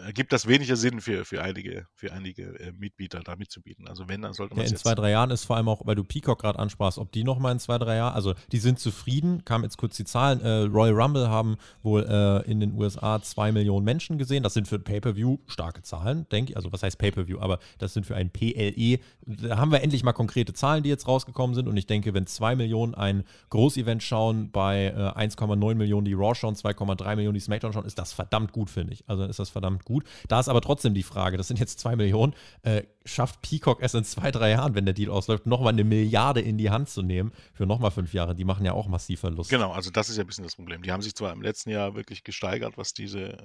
B: ergibt das weniger Sinn für, für einige, für einige äh, Mitbieter da mitzubieten. Also wenn, dann sollte man
A: ja, In zwei, drei Jahren ist vor allem auch, weil du Peacock gerade ansprachst, ob die nochmal in zwei, drei Jahren, also die sind zufrieden, kam jetzt kurz die Zahlen, äh, Royal Rumble haben wohl äh, in den USA zwei Millionen Menschen gesehen, das sind für Pay-Per-View starke Zahlen, denke ich, also was heißt Pay-Per-View, aber das sind für ein PLE, da haben wir endlich mal konkrete Zahlen, die jetzt rausgekommen sind. Und ich denke, wenn zwei Millionen ein Großevent schauen, bei 1,9 äh, Millionen die Raw schauen, 2,3 Millionen die SmackDown schauen, ist das verdammt gut, finde ich. Also ist das verdammt gut. Da ist aber trotzdem die Frage, das sind jetzt zwei Millionen, äh, schafft Peacock erst in zwei, drei Jahren, wenn der Deal ausläuft, nochmal eine Milliarde in die Hand zu nehmen für nochmal fünf Jahre? Die machen ja auch massiv Verlust.
B: Genau, also das ist ja ein bisschen das Problem. Die haben sich zwar im letzten Jahr wirklich gesteigert, was diese äh,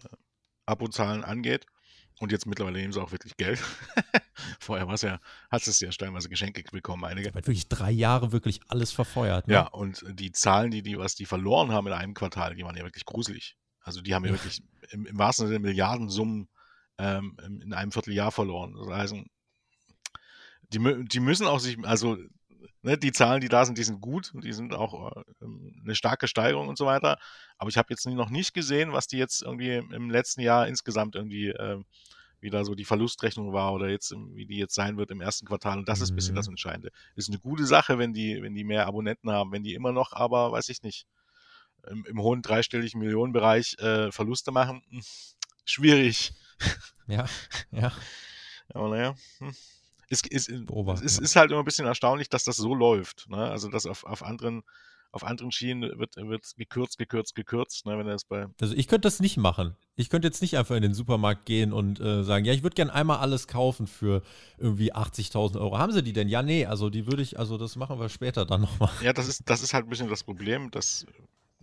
B: Abozahlen angeht. Und jetzt mittlerweile nehmen sie auch wirklich Geld. [LAUGHS] Vorher war es ja, hat es ja steinweise Geschenke bekommen, einige.
A: Weil wirklich drei Jahre wirklich alles verfeuert.
B: Ne? Ja, und die Zahlen, die, die, was die verloren haben in einem Quartal, die waren ja wirklich gruselig. Also die haben ja wirklich im, im wahrsten Sinne Milliardensummen ähm, in einem Vierteljahr verloren. Das heißt, die, die müssen auch sich, also ne, die Zahlen, die da sind, die sind gut die sind auch äh, eine starke Steigerung und so weiter. Aber ich habe jetzt noch nicht gesehen, was die jetzt irgendwie im letzten Jahr insgesamt irgendwie äh, wieder so die Verlustrechnung war oder jetzt, wie die jetzt sein wird im ersten Quartal. Und das ist ein bisschen das mhm. Entscheidende. Ist eine gute Sache, wenn die, wenn die mehr Abonnenten haben, wenn die immer noch, aber weiß ich nicht, im, im hohen dreistelligen Millionenbereich äh, Verluste machen, hm, schwierig.
A: Ja, ja.
B: Aber naja. Hm. Es, es, es, ist halt immer ein bisschen erstaunlich, dass das so läuft. Ne? Also, dass auf, auf anderen auf anderen Schienen wird, wird gekürzt, gekürzt, gekürzt, ne, wenn das bei.
A: Also ich könnte das nicht machen. Ich könnte jetzt nicht einfach in den Supermarkt gehen und äh, sagen, ja, ich würde gerne einmal alles kaufen für irgendwie 80.000 Euro. Haben sie die denn? Ja, nee, also die würde ich, also das machen wir später dann nochmal.
B: Ja, das ist, das ist halt ein bisschen das Problem, dass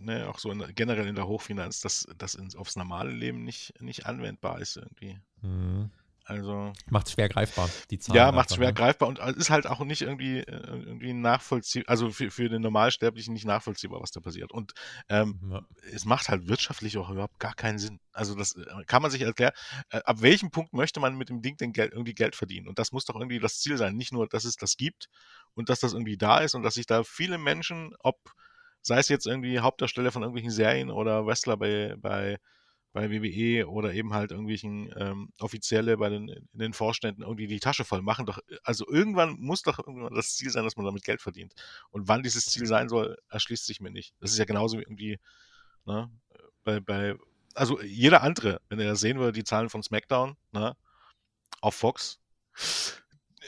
B: ne, auch so in, generell in der Hochfinanz, dass das aufs normale Leben nicht, nicht anwendbar ist irgendwie. Mhm. Also.
A: Macht es schwer greifbar, die Zahlen.
B: Ja, macht es schwer ne? greifbar und ist halt auch nicht irgendwie, äh, irgendwie nachvollziehbar, also für, für den Normalsterblichen nicht nachvollziehbar, was da passiert. Und ähm, ja. es macht halt wirtschaftlich auch überhaupt gar keinen Sinn. Also das äh, kann man sich erklären. Äh, ab welchem Punkt möchte man mit dem Ding denn Geld, irgendwie Geld verdienen? Und das muss doch irgendwie das Ziel sein. Nicht nur, dass es das gibt und dass das irgendwie da ist und dass sich da viele Menschen, ob sei es jetzt irgendwie Hauptdarsteller von irgendwelchen Serien oder Wrestler bei, bei bei WWE oder eben halt irgendwelchen ähm, Offizielle bei den, in den Vorständen irgendwie die Tasche voll machen. Doch, also irgendwann muss doch irgendwann das Ziel sein, dass man damit Geld verdient. Und wann dieses Ziel sein soll, erschließt sich mir nicht. Das ist ja genauso wie irgendwie, ne, bei, bei, also jeder andere, wenn er sehen würde, die Zahlen von SmackDown, ne, auf Fox,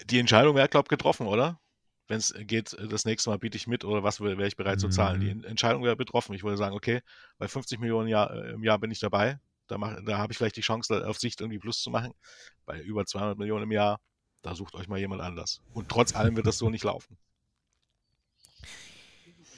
B: die Entscheidung wäre, glaube ich, getroffen, oder? Wenn es geht, äh, das nächste Mal biete ich mit oder was wäre ich bereit mhm. zu zahlen. Die mhm. Entscheidung wäre betroffen. Ich würde sagen, okay, bei 50 Millionen Jahr, äh, im Jahr bin ich dabei. Da, da habe ich vielleicht die Chance, auf Sicht irgendwie Plus zu machen. Bei über 200 Millionen im Jahr, da sucht euch mal jemand anders. Und trotz allem wird das so nicht laufen.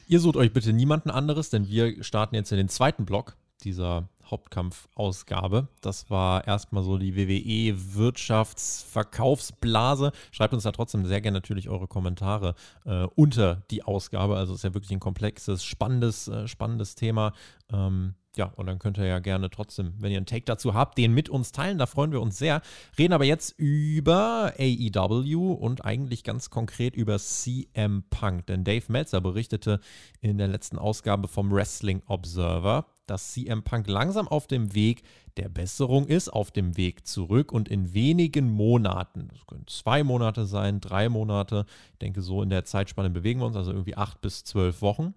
A: Ihr sucht euch bitte niemanden anderes, denn wir starten jetzt in den zweiten Block dieser Hauptkampfausgabe. Das war erstmal so die WWE-Wirtschaftsverkaufsblase. Schreibt uns da trotzdem sehr gerne natürlich eure Kommentare äh, unter die Ausgabe. Also ist ja wirklich ein komplexes, spannendes, äh, spannendes Thema. Ähm, ja, und dann könnt ihr ja gerne trotzdem, wenn ihr einen Take dazu habt, den mit uns teilen. Da freuen wir uns sehr. Reden aber jetzt über AEW und eigentlich ganz konkret über CM Punk. Denn Dave Meltzer berichtete in der letzten Ausgabe vom Wrestling Observer, dass CM Punk langsam auf dem Weg der Besserung ist, auf dem Weg zurück und in wenigen Monaten, das können zwei Monate sein, drei Monate, ich denke, so in der Zeitspanne bewegen wir uns, also irgendwie acht bis zwölf Wochen.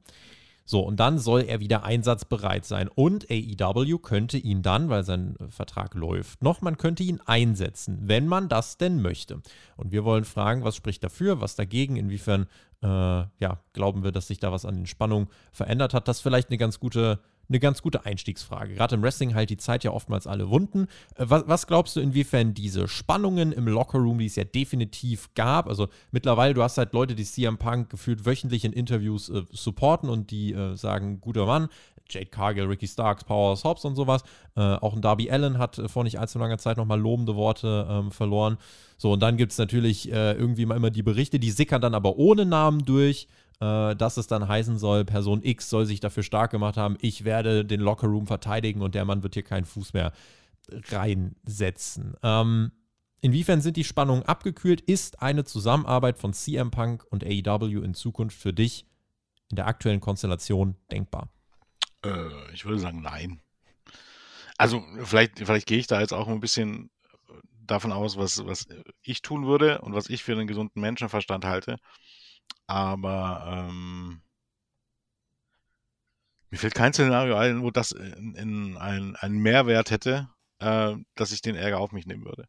A: So, und dann soll er wieder einsatzbereit sein. Und AEW könnte ihn dann, weil sein Vertrag läuft, noch, man könnte ihn einsetzen, wenn man das denn möchte. Und wir wollen fragen, was spricht dafür, was dagegen, inwiefern, äh, ja, glauben wir, dass sich da was an den Spannungen verändert hat. Das ist vielleicht eine ganz gute eine ganz gute Einstiegsfrage. Gerade im Wrestling halt die Zeit ja oftmals alle Wunden. Äh, was, was, glaubst du, inwiefern diese Spannungen im Lockerroom, die es ja definitiv gab, also mittlerweile, du hast halt Leute, die CM Punk gefühlt wöchentlich in Interviews äh, supporten und die äh, sagen, guter Mann, Jade Cargill, Ricky Starks, Powers Hobbs und sowas. Äh, auch ein Darby Allen hat äh, vor nicht allzu langer Zeit nochmal lobende Worte ähm, verloren. So, und dann gibt es natürlich äh, irgendwie mal immer die Berichte, die sickern dann aber ohne Namen durch äh, dass es dann heißen soll, Person X soll sich dafür stark gemacht haben, ich werde den Lockerroom verteidigen und der Mann wird hier keinen Fuß mehr reinsetzen. Ähm, inwiefern sind die Spannungen abgekühlt? Ist eine Zusammenarbeit von CM Punk und AEW in Zukunft für dich in der aktuellen Konstellation denkbar?
B: Äh, ich würde sagen, nein. Also vielleicht, vielleicht gehe ich da jetzt auch ein bisschen davon aus, was, was ich tun würde und was ich für einen gesunden Menschenverstand halte. Aber ähm, mir fällt kein Szenario ein, wo das in, in ein, einen Mehrwert hätte, äh, dass ich den Ärger auf mich nehmen würde.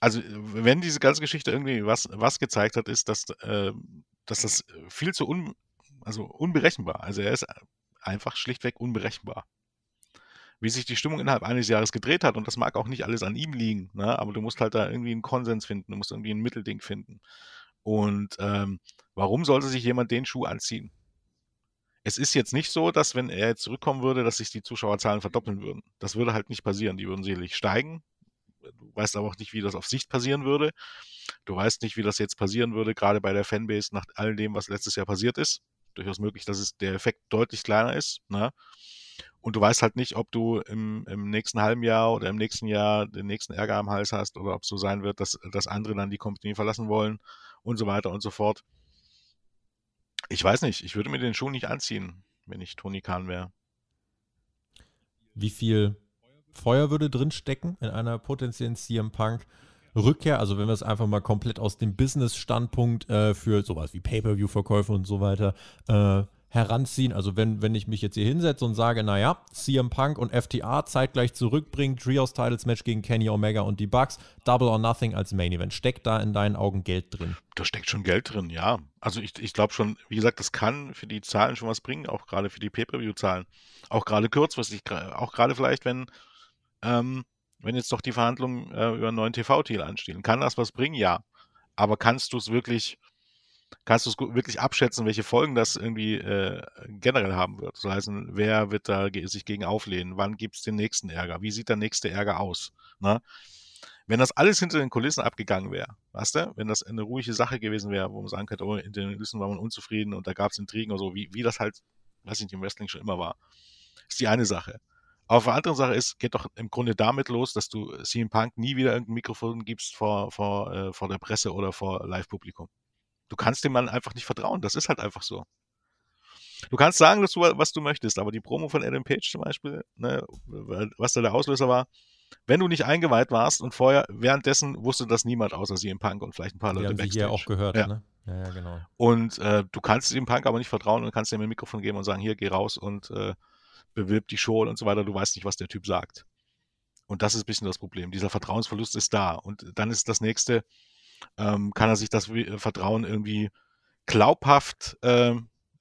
B: Also, wenn diese ganze Geschichte irgendwie was, was gezeigt hat, ist, dass, äh, dass das viel zu un, also unberechenbar. Also er ist einfach schlichtweg unberechenbar. Wie sich die Stimmung innerhalb eines Jahres gedreht hat, und das mag auch nicht alles an ihm liegen, ne? aber du musst halt da irgendwie einen Konsens finden, du musst irgendwie ein Mittelding finden. Und ähm, warum sollte sich jemand den Schuh anziehen? Es ist jetzt nicht so, dass wenn er jetzt zurückkommen würde, dass sich die Zuschauerzahlen verdoppeln würden. Das würde halt nicht passieren. Die würden sicherlich steigen. Du weißt aber auch nicht, wie das auf Sicht passieren würde. Du weißt nicht, wie das jetzt passieren würde, gerade bei der Fanbase nach all dem, was letztes Jahr passiert ist. Durchaus möglich, dass es der Effekt deutlich kleiner ist. Ne? Und du weißt halt nicht, ob du im, im nächsten halben Jahr oder im nächsten Jahr den nächsten Ärger am Hals hast oder ob es so sein wird, dass, dass andere dann die Company verlassen wollen und so weiter und so fort. Ich weiß nicht, ich würde mir den Schuh nicht anziehen, wenn ich Tony Khan wäre.
A: Wie viel Feuer würde drinstecken in einer potenziellen CM Punk Rückkehr? Also wenn wir es einfach mal komplett aus dem Business-Standpunkt äh, für sowas wie Pay-Per-View-Verkäufe und so weiter äh, heranziehen. Also wenn, wenn ich mich jetzt hier hinsetze und sage, naja, CM Punk und FTA zeitgleich zurückbringen, Trios Titles Match gegen Kenny Omega und die Bucks, Double or Nothing als Main Event. Steckt da in deinen Augen Geld drin?
B: Da steckt schon Geld drin, ja. Also ich, ich glaube schon, wie gesagt, das kann für die Zahlen schon was bringen, auch gerade für die Pay-Per-View-Zahlen. Auch gerade kurzfristig, auch gerade vielleicht, wenn, ähm, wenn jetzt doch die Verhandlungen äh, über einen neuen TV-Deal anstehen. Kann das was bringen? Ja. Aber kannst du es wirklich kannst du es wirklich abschätzen, welche Folgen das irgendwie äh, generell haben wird. Das heißt, wer wird da sich gegen auflehnen? Wann gibt es den nächsten Ärger? Wie sieht der nächste Ärger aus? Ne? Wenn das alles hinter den Kulissen abgegangen wäre, weißt du, wenn das eine ruhige Sache gewesen wäre, wo man sagen könnte, oh, in den Kulissen war man unzufrieden und da gab es Intrigen oder so, wie, wie das halt, weiß ich nicht, im Wrestling schon immer war, ist die eine Sache. Aber die andere Sache ist, geht doch im Grunde damit los, dass du CM Punk nie wieder irgendein Mikrofon gibst vor, vor, äh, vor der Presse oder vor Live-Publikum. Du kannst dem Mann einfach nicht vertrauen. Das ist halt einfach so. Du kannst sagen, dass du, was du möchtest, aber die Promo von Adam Page zum Beispiel, ne, was da der Auslöser war, wenn du nicht eingeweiht warst und vorher, währenddessen wusste das niemand außer CM Punk und vielleicht ein paar Leute
A: ja, Backstage. hier auch gehört,
B: ja.
A: ne? Ja, ja, genau.
B: Und äh, du kannst CM Punk aber nicht vertrauen und kannst ihm ein Mikrofon geben und sagen, hier, geh raus und äh, bewirb die Show und so weiter. Du weißt nicht, was der Typ sagt. Und das ist ein bisschen das Problem. Dieser Vertrauensverlust ist da. Und dann ist das nächste, ähm, kann er sich das Vertrauen irgendwie glaubhaft äh,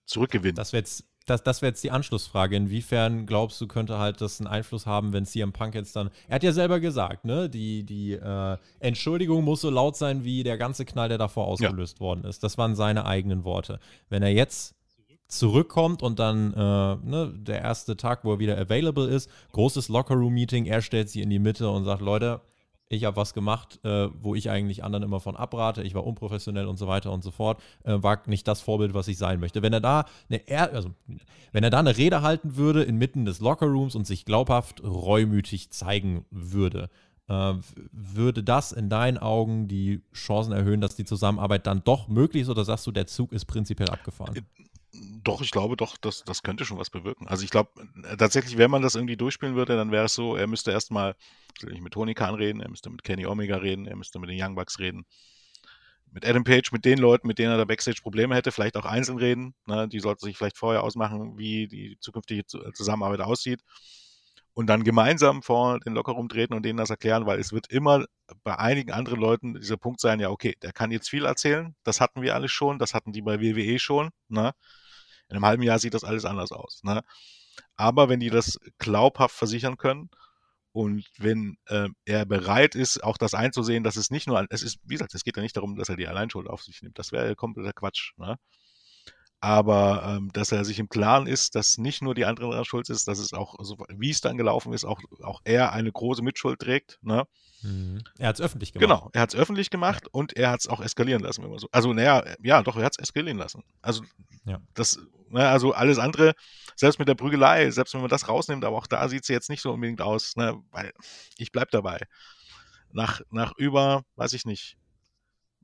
B: zurückgewinnen.
A: Das wäre jetzt das, das wäre jetzt die Anschlussfrage. Inwiefern glaubst du, könnte halt das einen Einfluss haben, wenn CM Punk jetzt dann. Er hat ja selber gesagt, ne? Die, die äh, Entschuldigung muss so laut sein, wie der ganze Knall, der davor ausgelöst ja. worden ist. Das waren seine eigenen Worte. Wenn er jetzt zurückkommt und dann äh, ne, der erste Tag, wo er wieder available ist, großes Lockerroom-Meeting, er stellt sie in die Mitte und sagt, Leute, ich habe was gemacht, äh, wo ich eigentlich anderen immer von abrate, ich war unprofessionell und so weiter und so fort, äh, war nicht das Vorbild, was ich sein möchte. Wenn er da eine, er also, wenn er da eine Rede halten würde inmitten des Lockerrooms und sich glaubhaft reumütig zeigen würde, äh, würde das in deinen Augen die Chancen erhöhen, dass die Zusammenarbeit dann doch möglich ist oder sagst du, der Zug ist prinzipiell abgefahren? Äh,
B: doch, ich glaube doch, das, das könnte schon was bewirken. Also ich glaube äh, tatsächlich, wenn man das irgendwie durchspielen würde, dann wäre es so, er müsste erstmal mit Tony Khan reden, er müsste mit Kenny Omega reden, er müsste mit den Young Bucks reden, mit Adam Page, mit den Leuten, mit denen er da Backstage Probleme hätte, vielleicht auch einzeln reden. Ne? Die sollten sich vielleicht vorher ausmachen, wie die zukünftige Zusammenarbeit aussieht. Und dann gemeinsam vor den Lockerroom treten und denen das erklären, weil es wird immer bei einigen anderen Leuten dieser Punkt sein, ja, okay, der kann jetzt viel erzählen, das hatten wir alles schon, das hatten die bei WWE schon, ne? In einem halben Jahr sieht das alles anders aus. Ne? Aber wenn die das glaubhaft versichern können und wenn äh, er bereit ist, auch das einzusehen, dass es nicht nur, es ist, wie gesagt, es geht ja nicht darum, dass er die Alleinschuld auf sich nimmt. Das wäre kompletter Quatsch. Ne? Aber ähm, dass er sich im Klaren ist, dass nicht nur die anderen daran schuld ist, dass es auch, so, wie es dann gelaufen ist, auch, auch er eine große Mitschuld trägt. Ne?
A: Mhm. Er hat es öffentlich gemacht.
B: Genau, er hat es öffentlich gemacht ja. und er hat es auch eskalieren lassen, wenn man so. Also, naja, ja, doch, er hat es eskalieren lassen. Also, ja. das, ne, also alles andere, selbst mit der Prügelei, selbst wenn man das rausnimmt, aber auch da sieht es jetzt nicht so unbedingt aus, ne, weil ich bleib dabei. Nach, nach über, weiß ich nicht,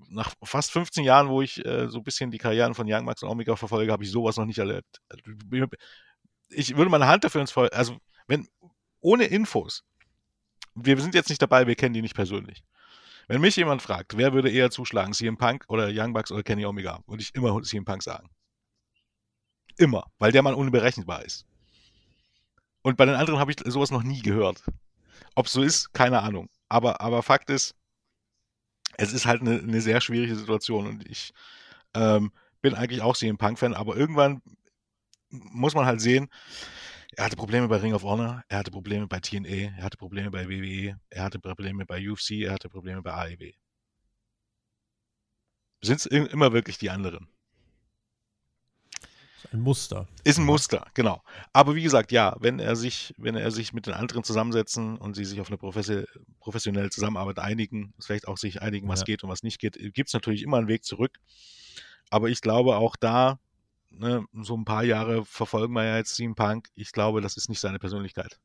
B: nach fast 15 Jahren, wo ich äh, so ein bisschen die Karrieren von Young Max und Omega verfolge, habe ich sowas noch nicht erlebt. Ich würde meine Hand dafür ins Feuer, also wenn, ohne Infos, wir sind jetzt nicht dabei, wir kennen die nicht persönlich. Wenn mich jemand fragt, wer würde eher zuschlagen, CM Punk oder Young Bucks oder Kenny Omega, würde ich immer CM Punk sagen. Immer, weil der Mann unberechenbar ist. Und bei den anderen habe ich sowas noch nie gehört. Ob es so ist, keine Ahnung. Aber, aber Fakt ist, es ist halt eine, eine sehr schwierige Situation und ich ähm, bin eigentlich auch CM Punk-Fan, aber irgendwann muss man halt sehen, er hatte Probleme bei Ring of Honor, er hatte Probleme bei TNA, er hatte Probleme bei WWE, er hatte Probleme bei UFC, er hatte Probleme bei AEW. Sind es immer wirklich die anderen?
A: Ein Muster.
B: Ist ein Muster, genau. Aber wie gesagt, ja, wenn er sich, wenn er sich mit den anderen zusammensetzen und sie sich auf eine professionelle Zusammenarbeit einigen, vielleicht auch sich einigen, was ja. geht und was nicht geht, gibt es natürlich immer einen Weg zurück. Aber ich glaube auch da, ne, so ein paar Jahre verfolgen wir ja jetzt CM Punk, ich glaube, das ist nicht seine Persönlichkeit.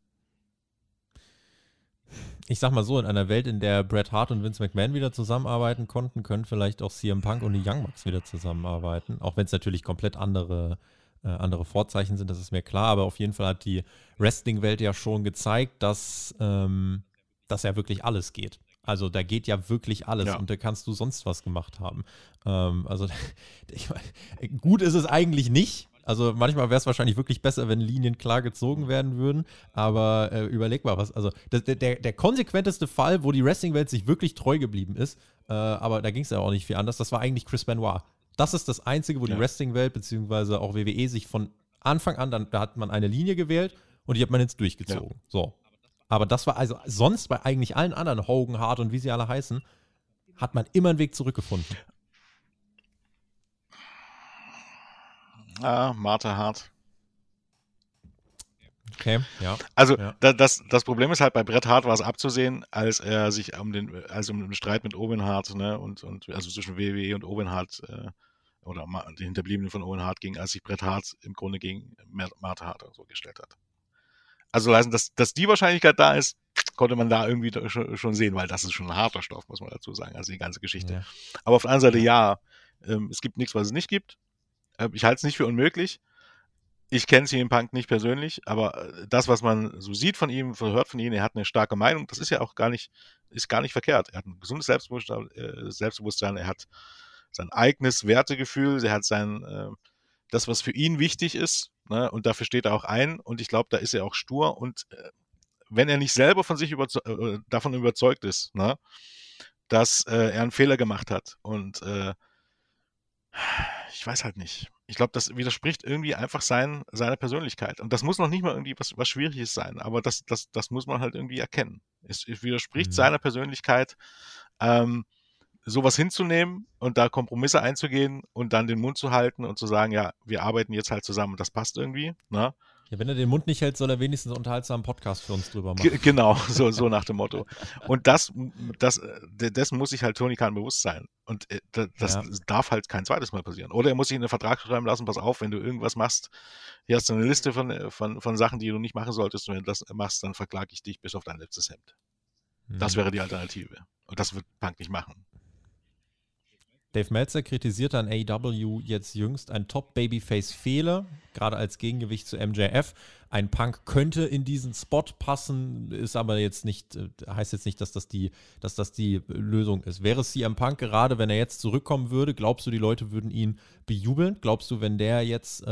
A: Ich sag mal so, in einer Welt, in der Bret Hart und Vince McMahon wieder zusammenarbeiten konnten, können vielleicht auch CM Punk und die Young Bucks wieder zusammenarbeiten. Auch wenn es natürlich komplett andere, äh, andere Vorzeichen sind, das ist mir klar. Aber auf jeden Fall hat die Wrestling-Welt ja schon gezeigt, dass, ähm, dass ja wirklich alles geht. Also da geht ja wirklich alles ja. und da kannst du sonst was gemacht haben. Ähm, also [LAUGHS] ich mein, gut ist es eigentlich nicht. Also manchmal wäre es wahrscheinlich wirklich besser, wenn Linien klar gezogen werden würden. Aber äh, überleg mal was. Also der, der, der konsequenteste Fall, wo die Wrestling-Welt sich wirklich treu geblieben ist, äh, aber da ging es ja auch nicht viel anders, das war eigentlich Chris Benoit. Das ist das Einzige, wo ja. die Wrestling-Welt beziehungsweise auch WWE sich von Anfang an, dann, da hat man eine Linie gewählt und die hat man jetzt durchgezogen. Ja. So. Aber das war also sonst bei eigentlich allen anderen, Hogan, Hart und wie sie alle heißen, hat man immer einen Weg zurückgefunden.
B: Ah, Martha Hart.
A: Okay, ja.
B: Also
A: ja.
B: das, das Problem ist halt, bei Bret Hart war es abzusehen, als er sich um den, also um den Streit mit Owen Hart, ne, und, und also zwischen WWE und Owen Hart, äh, oder die Hinterbliebenen von Owen Hart ging, als sich Bret Hart im Grunde gegen Martha Hart so gestellt hat. Also leisten, dass, dass die Wahrscheinlichkeit da ist, konnte man da irgendwie schon, schon, sehen, weil das ist schon ein harter Stoff, muss man dazu sagen, also die ganze Geschichte. Ja. Aber auf der anderen Seite, ja, ähm, es gibt nichts, was es nicht gibt. Äh, ich halte es nicht für unmöglich. Ich kenne CM Punk nicht persönlich, aber äh, das, was man so sieht von ihm, hört von ihm, er hat eine starke Meinung, das ist ja auch gar nicht, ist gar nicht verkehrt. Er hat ein gesundes Selbstbewusstsein, äh, Selbstbewusstsein. Er hat sein eigenes Wertegefühl, er hat sein, äh, das, was für ihn wichtig ist, ne, und dafür steht er auch ein, und ich glaube, da ist er auch stur, und äh, wenn er nicht selber von sich überze äh, davon überzeugt ist, ne, dass äh, er einen Fehler gemacht hat und ich weiß halt nicht ich glaube, das widerspricht irgendwie einfach sein, seiner Persönlichkeit. Und das muss noch nicht mal irgendwie was, was Schwieriges sein, aber das, das, das muss man halt irgendwie erkennen. Es, es widerspricht mhm. seiner Persönlichkeit, ähm, sowas hinzunehmen und da Kompromisse einzugehen und dann den Mund zu halten und zu sagen, ja, wir arbeiten jetzt halt zusammen, das passt irgendwie. Ne?
A: Ja, wenn er den Mund nicht hält, soll er wenigstens einen unterhaltsamen Podcast für uns drüber machen. G
B: genau, [LAUGHS] so, so nach dem Motto. Und das, das, dessen muss sich halt Tony Khan bewusst sein. Und äh, das ja. darf halt kein zweites Mal passieren. Oder er muss sich in den Vertrag schreiben lassen, pass auf, wenn du irgendwas machst, hier hast du eine Liste von, von, von Sachen, die du nicht machen solltest. Und wenn du das machst, dann verklage ich dich bis auf dein letztes Hemd. Mhm. Das wäre die Alternative. Und das wird Punk nicht machen.
A: Dave Meltzer kritisiert an AEW jetzt jüngst, ein Top-Babyface fehle, gerade als Gegengewicht zu MJF. Ein Punk könnte in diesen Spot passen, ist aber jetzt nicht, äh, heißt jetzt nicht, dass das die, dass das die Lösung ist. Wäre CM Punk gerade, wenn er jetzt zurückkommen würde, glaubst du, die Leute würden ihn bejubeln? Glaubst du, wenn der jetzt äh,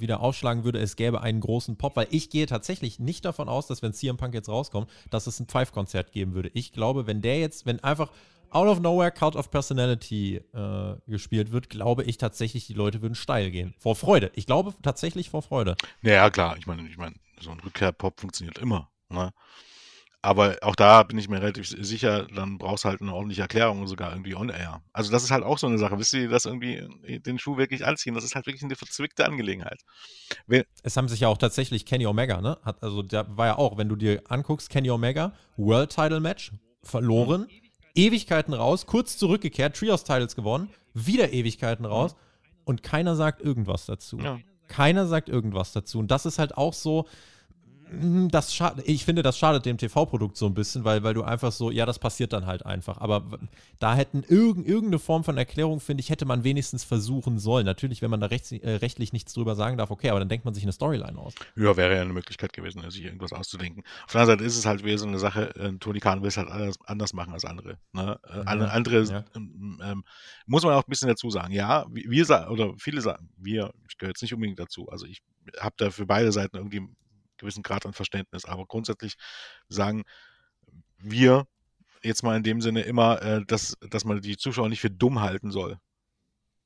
A: wieder aufschlagen würde, es gäbe einen großen Pop? Weil ich gehe tatsächlich nicht davon aus, dass wenn CM Punk jetzt rauskommt, dass es ein Five-Konzert geben würde. Ich glaube, wenn der jetzt, wenn einfach out of nowhere Cult of Personality äh, gespielt wird, glaube ich tatsächlich, die Leute würden steil gehen. Vor Freude. Ich glaube tatsächlich vor Freude.
B: Ja, klar. Ich meine, ich meine, so ein Rückkehr-Pop funktioniert immer. Ne? Aber auch da bin ich mir relativ sicher, dann brauchst du halt eine ordentliche Erklärung, sogar irgendwie on-air. Also das ist halt auch so eine Sache. Wisst ihr, dass irgendwie den Schuh wirklich anziehen, das ist halt wirklich eine verzwickte Angelegenheit.
A: Wenn es haben sich ja auch tatsächlich Kenny Omega, ne? Hat, also der war ja auch, wenn du dir anguckst, Kenny Omega, World Title Match, verloren. Mhm Ewigkeiten raus, kurz zurückgekehrt, Trios-Titles gewonnen, wieder Ewigkeiten raus und keiner sagt irgendwas dazu. Ja. Keiner sagt irgendwas dazu. Und das ist halt auch so, hm, das ich finde, das schadet dem TV-Produkt so ein bisschen, weil, weil du einfach so, ja, das passiert dann halt einfach. Aber da hätten irg irgendeine Form von Erklärung, finde ich, hätte man wenigstens versuchen sollen. Natürlich, wenn man da rechts, äh, rechtlich nichts drüber sagen darf, okay, aber dann denkt man sich eine Storyline aus.
B: Ja, wäre ja eine Möglichkeit gewesen, sich irgendwas auszudenken. Auf der anderen Seite ist es halt wieder so eine Sache, äh, Tony Khan will es halt anders, anders machen als andere. Ne? Äh, ja, andere ja. Ähm, ähm, muss man auch ein bisschen dazu sagen. Ja, wir sagen, oder viele sagen, wir, ich gehöre jetzt nicht unbedingt dazu. Also ich habe da für beide Seiten irgendwie gewissen Grad an Verständnis. Aber grundsätzlich sagen wir jetzt mal in dem Sinne immer, äh, dass, dass man die Zuschauer nicht für dumm halten soll.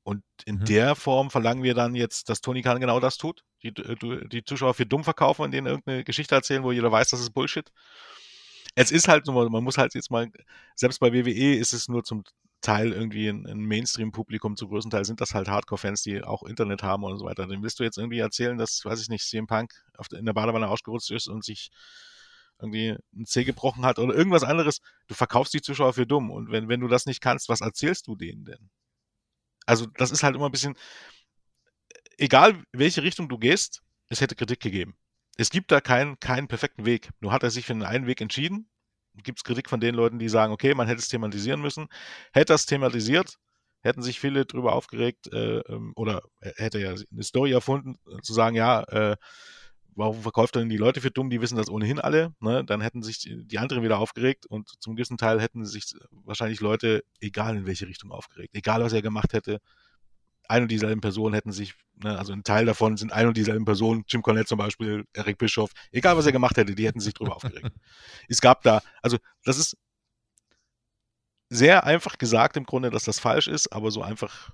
B: Und in mhm. der Form verlangen wir dann jetzt, dass Tony Khan genau das tut. Die, äh, die Zuschauer für dumm verkaufen und denen irgendeine Geschichte erzählen, wo jeder weiß, das ist Bullshit. Es ist halt nur, man muss halt jetzt mal, selbst bei WWE ist es nur zum Teil irgendwie ein, ein Mainstream-Publikum, zu größten Teil sind das halt Hardcore-Fans, die auch Internet haben und so weiter. Dem willst du jetzt irgendwie erzählen, dass, weiß ich nicht, CM Punk der, in der Badewanne ausgerutscht ist und sich irgendwie ein Zeh gebrochen hat oder irgendwas anderes. Du verkaufst die Zuschauer für dumm. Und wenn, wenn du das nicht kannst, was erzählst du denen denn? Also, das ist halt immer ein bisschen, egal welche Richtung du gehst, es hätte Kritik gegeben. Es gibt da keinen, keinen perfekten Weg. Nur hat er sich für einen Weg entschieden gibt es Kritik von den Leuten, die sagen, okay, man hätte es thematisieren müssen. Hätte das thematisiert, hätten sich viele darüber aufgeregt äh, ähm, oder hätte ja eine Story erfunden, äh, zu sagen, ja, äh, warum verkauft er denn die Leute für dumm, die wissen das ohnehin alle, ne? dann hätten sich die anderen wieder aufgeregt und zum gewissen Teil hätten sich wahrscheinlich Leute, egal in welche Richtung, aufgeregt. Egal, was er gemacht hätte, ein und dieselben Personen hätten sich, ne, also ein Teil davon sind ein und dieselben Personen, Jim Cornette zum Beispiel, Eric Bischoff, egal was er gemacht hätte, die hätten sich drüber aufgeregt. [LAUGHS] Es gab da, also das ist sehr einfach gesagt im Grunde, dass das falsch ist, aber so einfach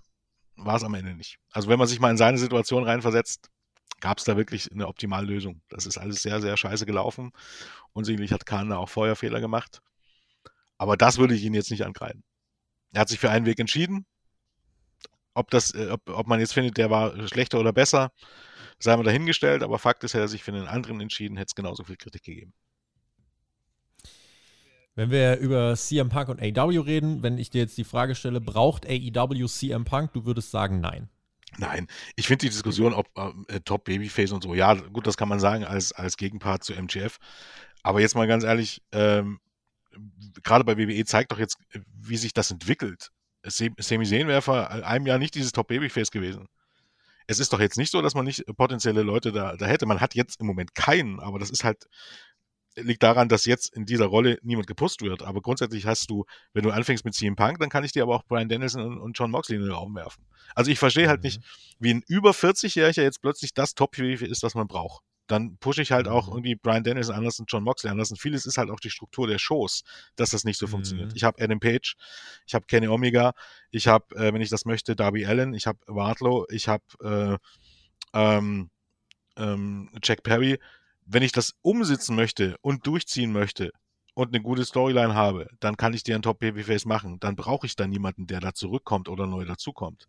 B: war es am Ende nicht. Also wenn man sich mal in seine Situation reinversetzt, gab es da wirklich eine optimale Lösung. Das ist alles sehr, sehr scheiße gelaufen. Und sicherlich hat Kahn da auch Feuerfehler gemacht. Aber das würde ich ihn jetzt nicht ankreiden. Er hat sich für einen Weg entschieden ob, das, äh, ob, ob man jetzt findet, der war schlechter oder besser, sei mal dahingestellt, aber Fakt ist, hätte er sich für einen anderen entschieden, hätte es genauso viel Kritik gegeben.
A: Wenn wir über CM Punk und AEW reden, wenn ich dir jetzt die Frage stelle, braucht AEW CM Punk, du würdest sagen nein.
B: Nein, ich finde die Diskussion, ob äh, Top Babyface und so, ja, gut, das kann man sagen als, als Gegenpart zu MGF. Aber jetzt mal ganz ehrlich, ähm, gerade bei WWE zeigt doch jetzt, wie sich das entwickelt. Zayn wäre vor einem Jahr nicht dieses Top Babyface gewesen. Es ist doch jetzt nicht so, dass man nicht potenzielle Leute da, da hätte. Man hat jetzt im Moment keinen, aber das ist halt liegt daran, dass jetzt in dieser Rolle niemand gepusht wird. Aber grundsätzlich hast du, wenn du anfängst mit CM Punk, dann kann ich dir aber auch Brian Dennison und, John Moxley in den Raum werfen. Also ich verstehe halt nicht, mhm. wie ein über 40-Jähriger jetzt plötzlich das Top-Heavy ist, was man braucht. Dann pushe ich halt auch mhm. irgendwie Brian Dennison anders und John Moxley anders. Und vieles ist halt auch die Struktur der Shows, dass das nicht so mhm. funktioniert. Ich habe Adam Page, ich habe Kenny Omega, ich habe, äh, wenn ich das möchte, Darby Allen, ich habe Wardlow, ich habe äh, ähm, ähm, Jack Perry wenn ich das umsetzen möchte und durchziehen möchte und eine gute Storyline habe, dann kann ich dir ein Top-Babyface machen. Dann brauche ich da niemanden, der da zurückkommt oder neu dazukommt.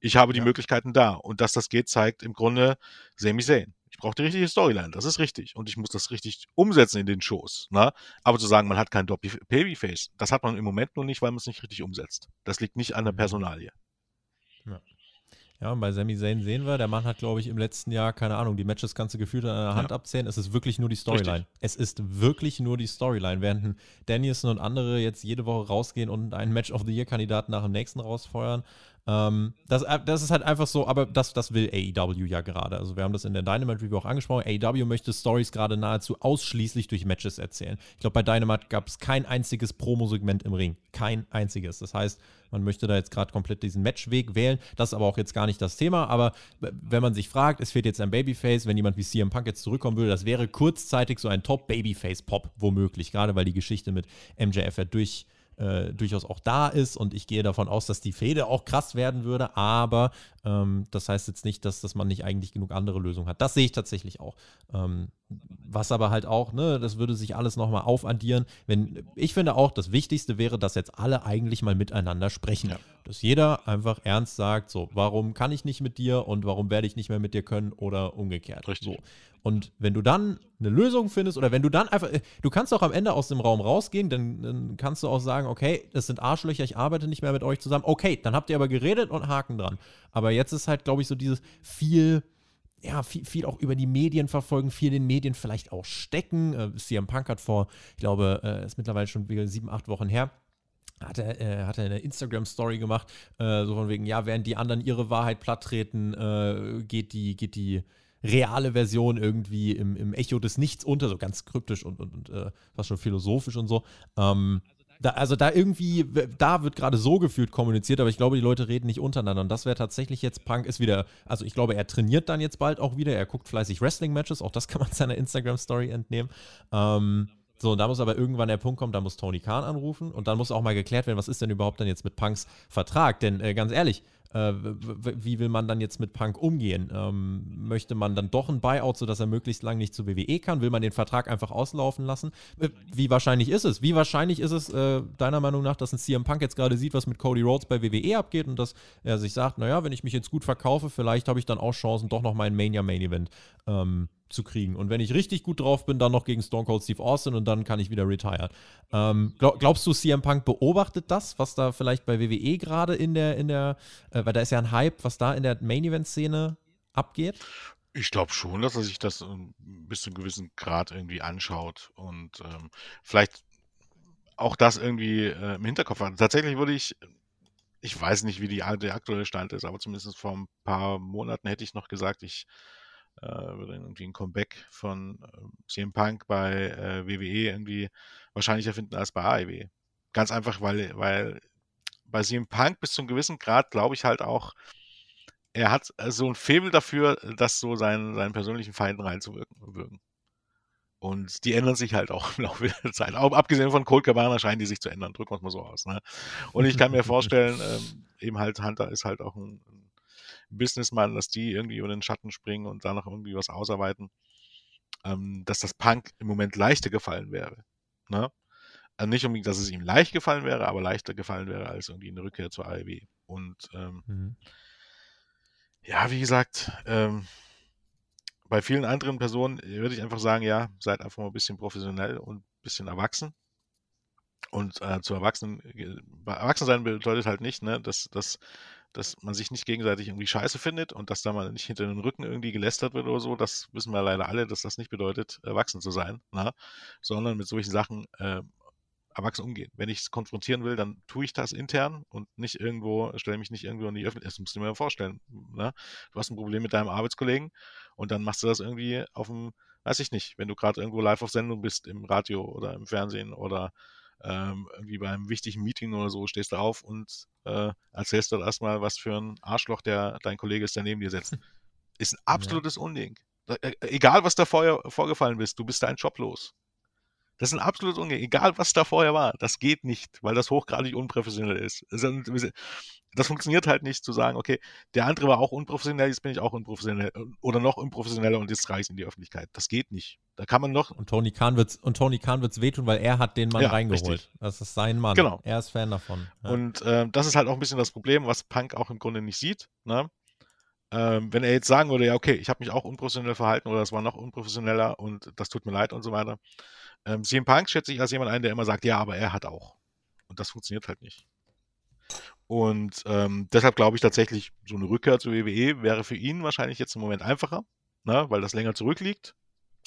B: Ich habe die ja. Möglichkeiten da. Und dass das geht, zeigt im Grunde Sami Zayn. Ich brauche die richtige Storyline, das ist richtig. Und ich muss das richtig umsetzen in den Shows. Ne? Aber zu sagen, man hat kein Top-Babyface, das hat man im Moment nur nicht, weil man es nicht richtig umsetzt. Das liegt nicht an der mhm. Personalie.
A: Ja. Ja, und bei Sami Zayn sehen wir, der Mann hat, glaube ich, im letzten Jahr, keine Ahnung, die Matches du gefühlt an der Hand ja. abzählen. Es ist wirklich nur die Storyline. Es ist wirklich nur die Storyline. Während Danielson und andere jetzt jede Woche rausgehen und einen Match of the Year-Kandidaten nach dem nächsten rausfeuern, ähm, das, äh, das ist halt einfach so, aber das, das will AEW ja gerade. Also wir haben das in der Dynamite Review auch angesprochen. AEW möchte Stories gerade nahezu ausschließlich durch Matches erzählen. Ich glaube, bei Dynamite gab es kein einziges Promo-Segment im Ring. Kein einziges. Das heißt, man möchte da jetzt gerade komplett diesen Matchweg wählen. Das ist aber auch jetzt gar nicht das Thema. Aber wenn man sich fragt, es fehlt jetzt ein Babyface, wenn jemand wie CM Punk jetzt zurückkommen würde, das wäre kurzzeitig so ein Top-Babyface-Pop, womöglich. Gerade weil die Geschichte mit MJF ja durch äh, durchaus auch da ist und ich gehe davon aus, dass die Fehde auch krass werden würde, aber ähm, das heißt jetzt nicht, dass, dass man nicht eigentlich genug andere Lösungen hat. Das sehe ich tatsächlich auch. Ähm, was aber halt auch, ne, das würde sich alles nochmal aufaddieren. Wenn, ich finde auch, das Wichtigste wäre, dass jetzt alle eigentlich mal miteinander sprechen. Ja. Dass jeder einfach ernst sagt, so, warum kann ich nicht mit dir und warum werde ich nicht mehr mit dir können oder umgekehrt. Richtig. So. Und wenn du dann eine Lösung findest oder wenn du dann einfach, äh, du kannst auch am Ende aus dem Raum rausgehen, dann, dann kannst du auch sagen, okay, das sind Arschlöcher, ich arbeite nicht mehr mit euch zusammen. Okay, dann habt ihr aber geredet und Haken dran. Aber jetzt ist halt, glaube ich, so dieses viel, ja, viel, viel, auch über die Medien verfolgen, viel den Medien vielleicht auch stecken. Äh, CM Punk hat vor, ich glaube, äh, ist mittlerweile schon wieder sieben, acht Wochen her, hat er, äh, hat er eine Instagram-Story gemacht, äh, so von wegen, ja, während die anderen ihre Wahrheit platttreten, äh, geht die, geht die reale Version irgendwie im, im Echo des Nichts unter, so ganz kryptisch und, und, und äh, fast schon philosophisch und so. Ähm, da, also da irgendwie, da wird gerade so gefühlt kommuniziert, aber ich glaube, die Leute reden nicht untereinander. Und das wäre tatsächlich jetzt, Punk ist wieder, also ich glaube, er trainiert dann jetzt bald auch wieder, er guckt fleißig Wrestling-Matches, auch das kann man [LAUGHS] seiner Instagram-Story entnehmen. Ähm, so, und da muss aber irgendwann der Punkt kommen, da muss Tony Khan anrufen und dann muss auch mal geklärt werden, was ist denn überhaupt dann jetzt mit Punks Vertrag? Denn äh, ganz ehrlich, äh, wie will man dann jetzt mit Punk umgehen? Ähm, möchte man dann doch ein Buyout, sodass er möglichst lang nicht zu WWE kann? Will man den Vertrag einfach auslaufen lassen? Äh, wie wahrscheinlich ist es? Wie wahrscheinlich ist es äh, deiner Meinung nach, dass ein CM Punk jetzt gerade sieht, was mit Cody Rhodes bei WWE abgeht und dass er sich sagt, naja, wenn ich mich jetzt gut verkaufe, vielleicht habe ich dann auch Chancen, doch noch mal ein Mania Main Event ähm, zu kriegen. Und wenn ich richtig gut drauf bin, dann noch gegen Stone Cold Steve Austin und dann kann ich wieder retiren. Ähm, glaub, glaubst du, CM Punk beobachtet das, was da vielleicht bei WWE gerade in der, in der, äh, weil da ist ja ein Hype, was da in der Main-Event-Szene abgeht?
B: Ich glaube schon, dass er sich das ähm, bis zu einem gewissen Grad irgendwie anschaut und ähm, vielleicht auch das irgendwie äh, im Hinterkopf hat. Tatsächlich würde ich, ich weiß nicht, wie die, der aktuelle Stand ist, aber zumindest vor ein paar Monaten hätte ich noch gesagt, ich äh, würde irgendwie ein Comeback von äh, CM Punk bei äh, WWE irgendwie wahrscheinlicher finden als bei AEW. Ganz einfach, weil, weil bei CM Punk bis zu einem gewissen Grad glaube ich halt auch, er hat äh, so ein Faible dafür, das so seinen, seinen persönlichen Feinden reinzuwirken. Und die ändern sich halt auch [LAUGHS] im Laufe der Zeit. Auch abgesehen von Cold Cabana scheinen die sich zu ändern. Drücken wir es mal so aus. Ne? Und ich kann mir vorstellen, [LAUGHS] ähm, eben halt Hunter ist halt auch ein Businessman, dass die irgendwie über den Schatten springen und da noch irgendwie was ausarbeiten, ähm, dass das Punk im Moment leichter gefallen wäre. Ne? Also nicht unbedingt, dass es ihm leicht gefallen wäre, aber leichter gefallen wäre als irgendwie eine Rückkehr zur AEW. Und ähm, mhm. ja, wie gesagt, ähm, bei vielen anderen Personen würde ich einfach sagen, ja, seid einfach mal ein bisschen professionell und ein bisschen erwachsen. Und äh, zu Erwachsenen, äh, erwachsen sein bedeutet halt nicht, ne, dass, dass, dass man sich nicht gegenseitig irgendwie scheiße findet und dass da mal nicht hinter den Rücken irgendwie gelästert wird oder so. Das wissen wir leider alle, dass das nicht bedeutet, erwachsen zu sein, ne? sondern mit solchen Sachen äh, erwachsen umgehen. Wenn ich es konfrontieren will, dann tue ich das intern und nicht irgendwo, stelle mich nicht irgendwo in die Öffentlichkeit. Das musst du mal vorstellen. Ne? Du hast ein Problem mit deinem Arbeitskollegen und dann machst du das irgendwie auf dem, weiß ich nicht, wenn du gerade irgendwo live auf Sendung bist, im Radio oder im Fernsehen oder ähm, irgendwie bei einem wichtigen Meeting oder so, stehst du auf und äh, erzählst dort erstmal, was für ein Arschloch der dein Kollege ist, der neben dir sitzt. Ist ein [LAUGHS] absolutes ja. Unding. Äh, egal, was da vorher vorgefallen ist, du bist deinen Job los. Das ist ein absolutes Ungehen. Egal, was da vorher war. Das geht nicht, weil das hochgradig unprofessionell ist. Das funktioniert halt nicht zu sagen, okay, der andere war auch unprofessionell, jetzt bin ich auch unprofessionell oder noch unprofessioneller und jetzt reiche ich in die Öffentlichkeit. Das geht nicht. Da kann man noch.
A: Und Tony Khan wird's, und Tony Khan wird's wehtun, weil er hat den Mann ja, reingeholt. Richtig. Das ist sein Mann.
B: Genau.
A: Er ist Fan davon.
B: Ja. Und äh, das ist halt auch ein bisschen das Problem, was Punk auch im Grunde nicht sieht. Ne? Ähm, wenn er jetzt sagen würde, ja, okay, ich habe mich auch unprofessionell verhalten oder es war noch unprofessioneller und das tut mir leid und so weiter, ähm, CM Punk schätze ich als jemand ein, der immer sagt, ja, aber er hat auch. Und das funktioniert halt nicht. Und ähm, deshalb glaube ich tatsächlich, so eine Rückkehr zur WWE wäre für ihn wahrscheinlich jetzt im Moment einfacher, ne, weil das länger zurückliegt.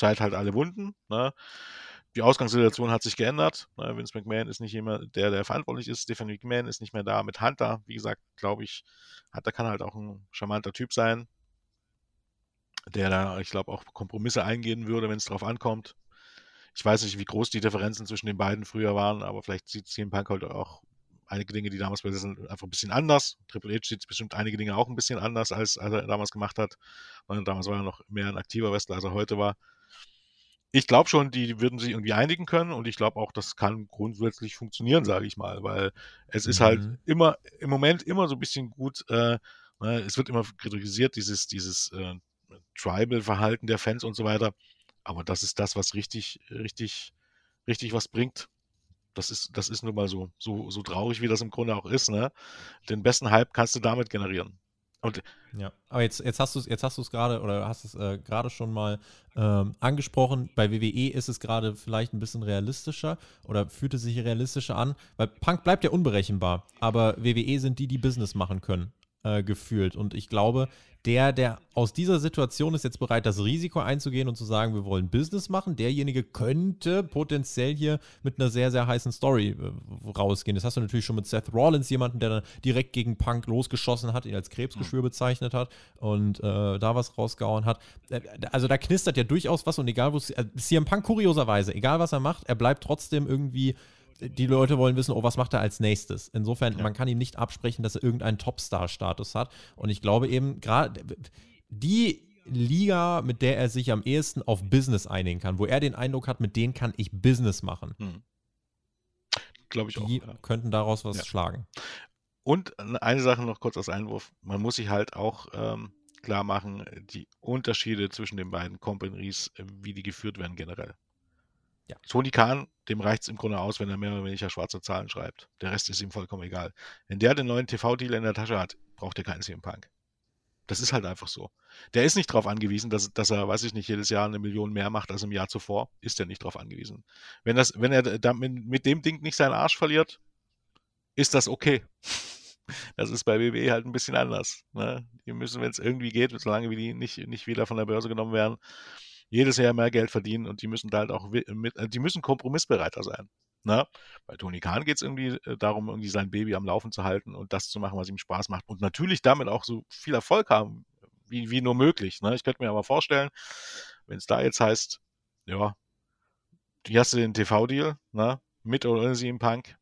B: Zeit halt alle Wunden. Ne. Die Ausgangssituation hat sich geändert. Ne. Vince McMahon ist nicht immer der, der verantwortlich ist. Stephanie McMahon ist nicht mehr da mit Hunter. Wie gesagt, glaube ich, Hunter kann halt auch ein charmanter Typ sein, der da, ich glaube, auch Kompromisse eingehen würde, wenn es drauf ankommt. Ich weiß nicht, wie groß die Differenzen zwischen den beiden früher waren, aber vielleicht sieht CM Punk heute auch einige Dinge, die damals bei sind, einfach ein bisschen anders. Triple H sieht bestimmt einige Dinge auch ein bisschen anders, als, als er damals gemacht hat. Damals war er noch mehr ein aktiver Wrestler, als er heute war. Ich glaube schon, die würden sich irgendwie einigen können und ich glaube auch, das kann grundsätzlich funktionieren, sage ich mal, weil es ist halt mhm. halt immer, im Moment immer so ein bisschen gut, äh, ne, es wird immer kritisiert, dieses, dieses äh, Tribal-Verhalten der Fans und so weiter. Aber das ist das, was richtig, richtig, richtig was bringt. Das ist, das ist nun mal so, so, so traurig, wie das im Grunde auch ist. Ne? Den besten Hype kannst du damit generieren.
A: Und ja, aber jetzt, jetzt hast du es jetzt hast du es gerade oder hast es äh, gerade schon mal ähm, angesprochen. Bei WWE ist es gerade vielleicht ein bisschen realistischer oder fühlt es sich realistischer an, weil Punk bleibt ja unberechenbar, aber WWE sind die, die Business machen können äh, gefühlt. Und ich glaube, der, der aus dieser Situation ist jetzt bereit, das Risiko einzugehen und zu sagen, wir wollen Business machen, derjenige könnte potenziell hier mit einer sehr, sehr heißen Story äh, rausgehen. Das hast du natürlich schon mit Seth Rollins, jemanden, der dann direkt gegen Punk losgeschossen hat, ihn als Krebsgeschwür bezeichnet hat und äh, da was rausgehauen hat. Äh, also da knistert ja durchaus was und egal, wo es. Äh, CM Punk kurioserweise, egal was er macht, er bleibt trotzdem irgendwie die Leute wollen wissen, oh, was macht er als nächstes? Insofern, ja. man kann ihm nicht absprechen, dass er irgendeinen Topstar-Status hat. Und ich glaube eben, gerade die Liga, mit der er sich am ehesten auf Business einigen kann, wo er den Eindruck hat, mit denen kann ich Business machen. Hm.
B: Glaube ich
A: die
B: auch. Ja.
A: könnten daraus was ja. schlagen.
B: Und eine Sache noch kurz als Einwurf: Man muss sich halt auch ähm, klar machen, die Unterschiede zwischen den beiden Companies, wie die geführt werden generell. Ja. Tony Khan, dem reicht es im Grunde aus, wenn er mehr oder weniger schwarze Zahlen schreibt. Der Rest ist ihm vollkommen egal. Wenn der den neuen TV-Deal in der Tasche hat, braucht er keinen CM Punk. Das ist halt einfach so. Der ist nicht darauf angewiesen, dass, dass, er, weiß ich nicht, jedes Jahr eine Million mehr macht als im Jahr zuvor. Ist er nicht darauf angewiesen. Wenn, das, wenn er damit, mit dem Ding nicht seinen Arsch verliert, ist das okay. [LAUGHS] Das ist bei WWE halt ein bisschen anders. Ne? Die müssen, wenn es irgendwie geht, solange wie die nicht, nicht wieder von der Börse genommen werden, jedes Jahr mehr Geld verdienen und die müssen da halt auch mit, äh, die müssen kompromissbereiter sein. Ne? Bei Tony Khan geht es irgendwie äh, darum, irgendwie sein Baby am Laufen zu halten und das zu machen, was ihm Spaß macht. Und natürlich damit auch so viel Erfolg haben, wie, wie nur möglich. Ne? Ich könnte mir aber vorstellen, wenn es da jetzt heißt, ja, hier hast du den TV-Deal, ne? mit oder ohne sie im Punk,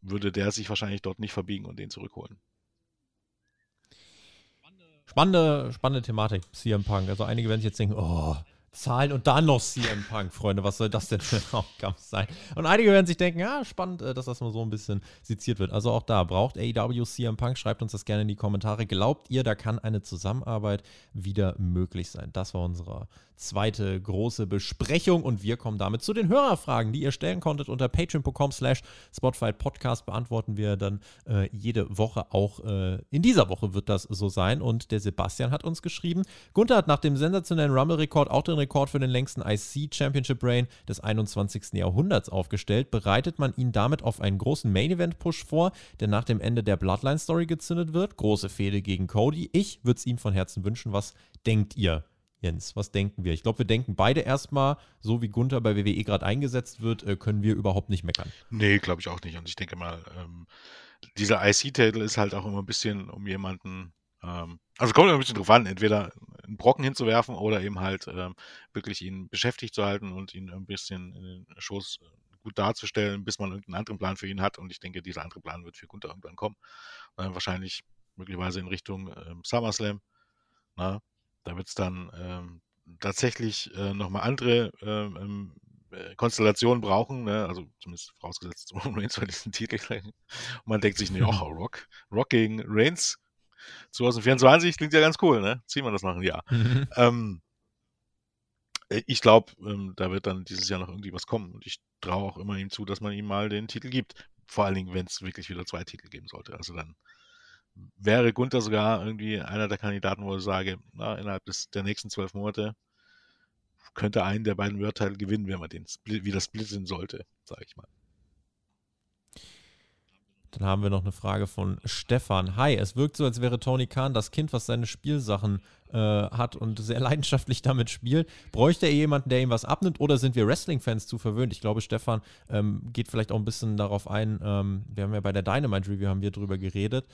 B: würde der sich wahrscheinlich dort nicht verbiegen und den zurückholen.
A: Spannende, spannende Thematik, CM Punk. Also einige werden sich jetzt denken, oh, Zahlen und dann noch CM Punk, Freunde. Was soll das denn für ein [LAUGHS] Aufgabe sein? Und einige werden sich denken, ja, spannend, äh, dass das mal so ein bisschen seziert wird. Also auch da, braucht AEW CM Punk? Schreibt uns das gerne in die Kommentare. Glaubt ihr, da kann eine Zusammenarbeit wieder möglich sein? Das war unser zweite große Besprechung und wir kommen damit zu den Hörerfragen, die ihr stellen konntet unter patreon.com slash Spotify Podcast beantworten wir dann äh, jede Woche auch äh, in dieser Woche wird das so sein und der Sebastian hat uns geschrieben, Gunther hat nach dem sensationellen Rumble-Rekord auch den Rekord für den längsten IC Championship Reign des 21. Jahrhunderts aufgestellt. Bereitet man ihn damit auf einen großen Main-Event-Push vor, der nach dem Ende der Bloodline-Story gezündet wird? Große Fehde gegen Cody. Ich würde es ihm von Herzen wünschen. Was denkt ihr? Jens, was denken wir? Ich glaube, wir denken beide erstmal, so wie Gunther bei WWE gerade eingesetzt wird, äh, können wir überhaupt nicht meckern.
B: Nee, glaube ich auch nicht. Und ich denke mal, ähm, dieser IC-Titel ist halt auch immer ein bisschen um jemanden, ähm, also kommt immer ein bisschen drauf an, entweder einen Brocken hinzuwerfen oder eben halt ähm, wirklich ihn beschäftigt zu halten und ihn ein bisschen in den Shows gut darzustellen, bis man irgendeinen anderen Plan für ihn hat. Und ich denke, dieser andere Plan wird für Gunther irgendwann kommen. Äh, wahrscheinlich möglicherweise in Richtung ähm, SummerSlam. Na, da wird es dann ähm, tatsächlich äh, nochmal andere ähm, ähm äh, Konstellationen brauchen, ne? also zumindest vorausgesetzt [LAUGHS] Reigns bei diesen Titel. Und man denkt sich, ne, [LAUGHS] oh, Rock, Rock gegen Reigns 2024 klingt ja ganz cool, ne? Ziehen wir das nach einem Jahr. Mhm. Ähm, äh, ich glaube, ähm, da wird dann dieses Jahr noch irgendwie was kommen. Und ich traue auch immer ihm zu, dass man ihm mal den Titel gibt. Vor allen Dingen, wenn es wirklich wieder zwei Titel geben sollte. Also dann wäre Gunther sogar irgendwie einer der Kandidaten, wo ich sage, na, innerhalb des, der nächsten zwölf Monate könnte einen der beiden Wörter gewinnen, wenn man den wieder splitten sollte, sage ich mal.
A: Dann haben wir noch eine Frage von Stefan. Hi, es wirkt so, als wäre Tony Khan das Kind, was seine Spielsachen äh, hat und sehr [LAUGHS] leidenschaftlich damit spielt. Bräuchte er jemanden, der ihm was abnimmt oder sind wir Wrestling-Fans zu verwöhnt? Ich glaube, Stefan ähm, geht vielleicht auch ein bisschen darauf ein, ähm, wir haben ja bei der Dynamite Review haben wir drüber geredet,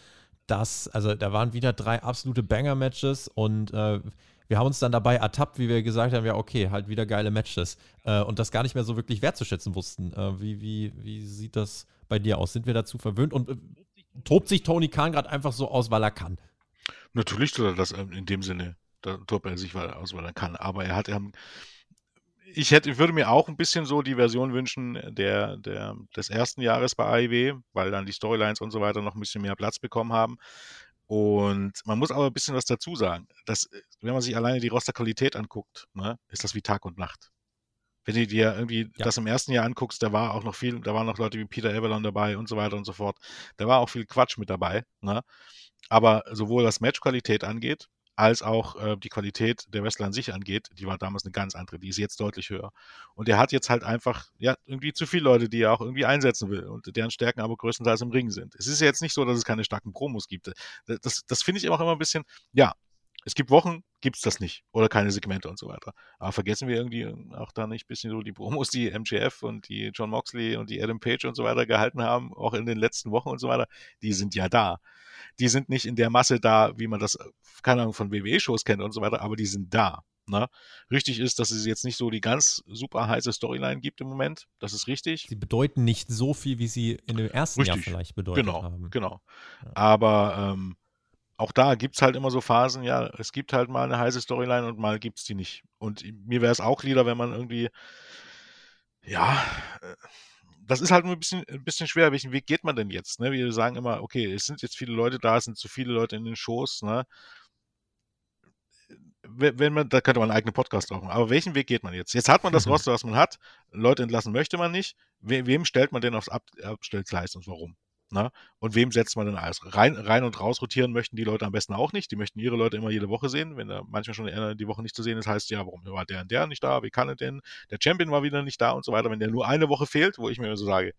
A: dass, also da waren wieder drei absolute Banger-Matches und äh, wir haben uns dann dabei ertappt, wie wir gesagt haben, ja, okay, halt wieder geile Matches äh, und das gar nicht mehr so wirklich wertzuschätzen wussten. Äh, wie, wie, wie sieht das bei dir aus? Sind wir dazu verwöhnt und äh, tobt sich Tony Khan gerade einfach so aus, weil er kann?
B: Natürlich tut er das ähm, in dem Sinne. Da tobt er sich aus, weil er kann. Aber er hat, ähm, ich hätte, ich würde mir auch ein bisschen so die Version wünschen der, der, des ersten Jahres bei AIW, weil dann die Storylines und so weiter noch ein bisschen mehr Platz bekommen haben. Und man muss aber ein bisschen was dazu sagen. Dass, wenn man sich alleine die Rosterqualität anguckt, ne, ist das wie Tag und Nacht. Wenn du dir irgendwie ja. das im ersten Jahr anguckst, da war auch noch viel, da waren noch Leute wie Peter Avalon dabei und so weiter und so fort. Da war auch viel Quatsch mit dabei. Ne? Aber sowohl was Matchqualität angeht, als auch äh, die Qualität der Wrestler an sich angeht, die war damals eine ganz andere, die ist jetzt deutlich höher. Und er hat jetzt halt einfach, ja, irgendwie zu viele Leute, die er auch irgendwie einsetzen will und deren Stärken aber größtenteils im Ring sind. Es ist ja jetzt nicht so, dass es keine starken Promos gibt. Das, das finde ich auch immer ein bisschen, ja, es gibt Wochen, gibt es das nicht. Oder keine Segmente und so weiter. Aber vergessen wir irgendwie auch da nicht ein bisschen so die Promos, die MJF und die John Moxley und die Adam Page und so weiter gehalten haben, auch in den letzten Wochen und so weiter, die sind ja da. Die sind nicht in der Masse da, wie man das, keine Ahnung, von WWE-Shows kennt und so weiter, aber die sind da. Ne? Richtig ist, dass es jetzt nicht so die ganz super heiße Storyline gibt im Moment. Das ist richtig.
A: Sie bedeuten nicht so viel, wie sie in dem ersten richtig. Jahr vielleicht bedeutet
B: genau,
A: haben.
B: Genau, genau. Ja. Aber ähm, auch da gibt es halt immer so Phasen, ja, es gibt halt mal eine heiße Storyline und mal gibt es die nicht. Und mir wäre es auch lieber, wenn man irgendwie, ja, äh, das ist halt nur ein bisschen, ein bisschen schwer. Welchen Weg geht man denn jetzt? Ne? Wir sagen immer, okay, es sind jetzt viele Leute da, es sind zu viele Leute in den Shows. Ne? Wenn man, da könnte man einen eigenen Podcast machen. Aber welchen Weg geht man jetzt? Jetzt hat man das Roster, was man hat. Leute entlassen möchte man nicht. We wem stellt man denn aufs Ab Abstellgleis und warum? Na? Und wem setzt man denn alles? Rein, rein und raus rotieren möchten die Leute am besten auch nicht. Die möchten ihre Leute immer jede Woche sehen. Wenn da manchmal schon die Woche nicht zu sehen ist, heißt ja, warum war der und der nicht da? Wie kann er denn? Der Champion war wieder nicht da und so weiter. Wenn der nur eine Woche fehlt, wo ich mir so sage,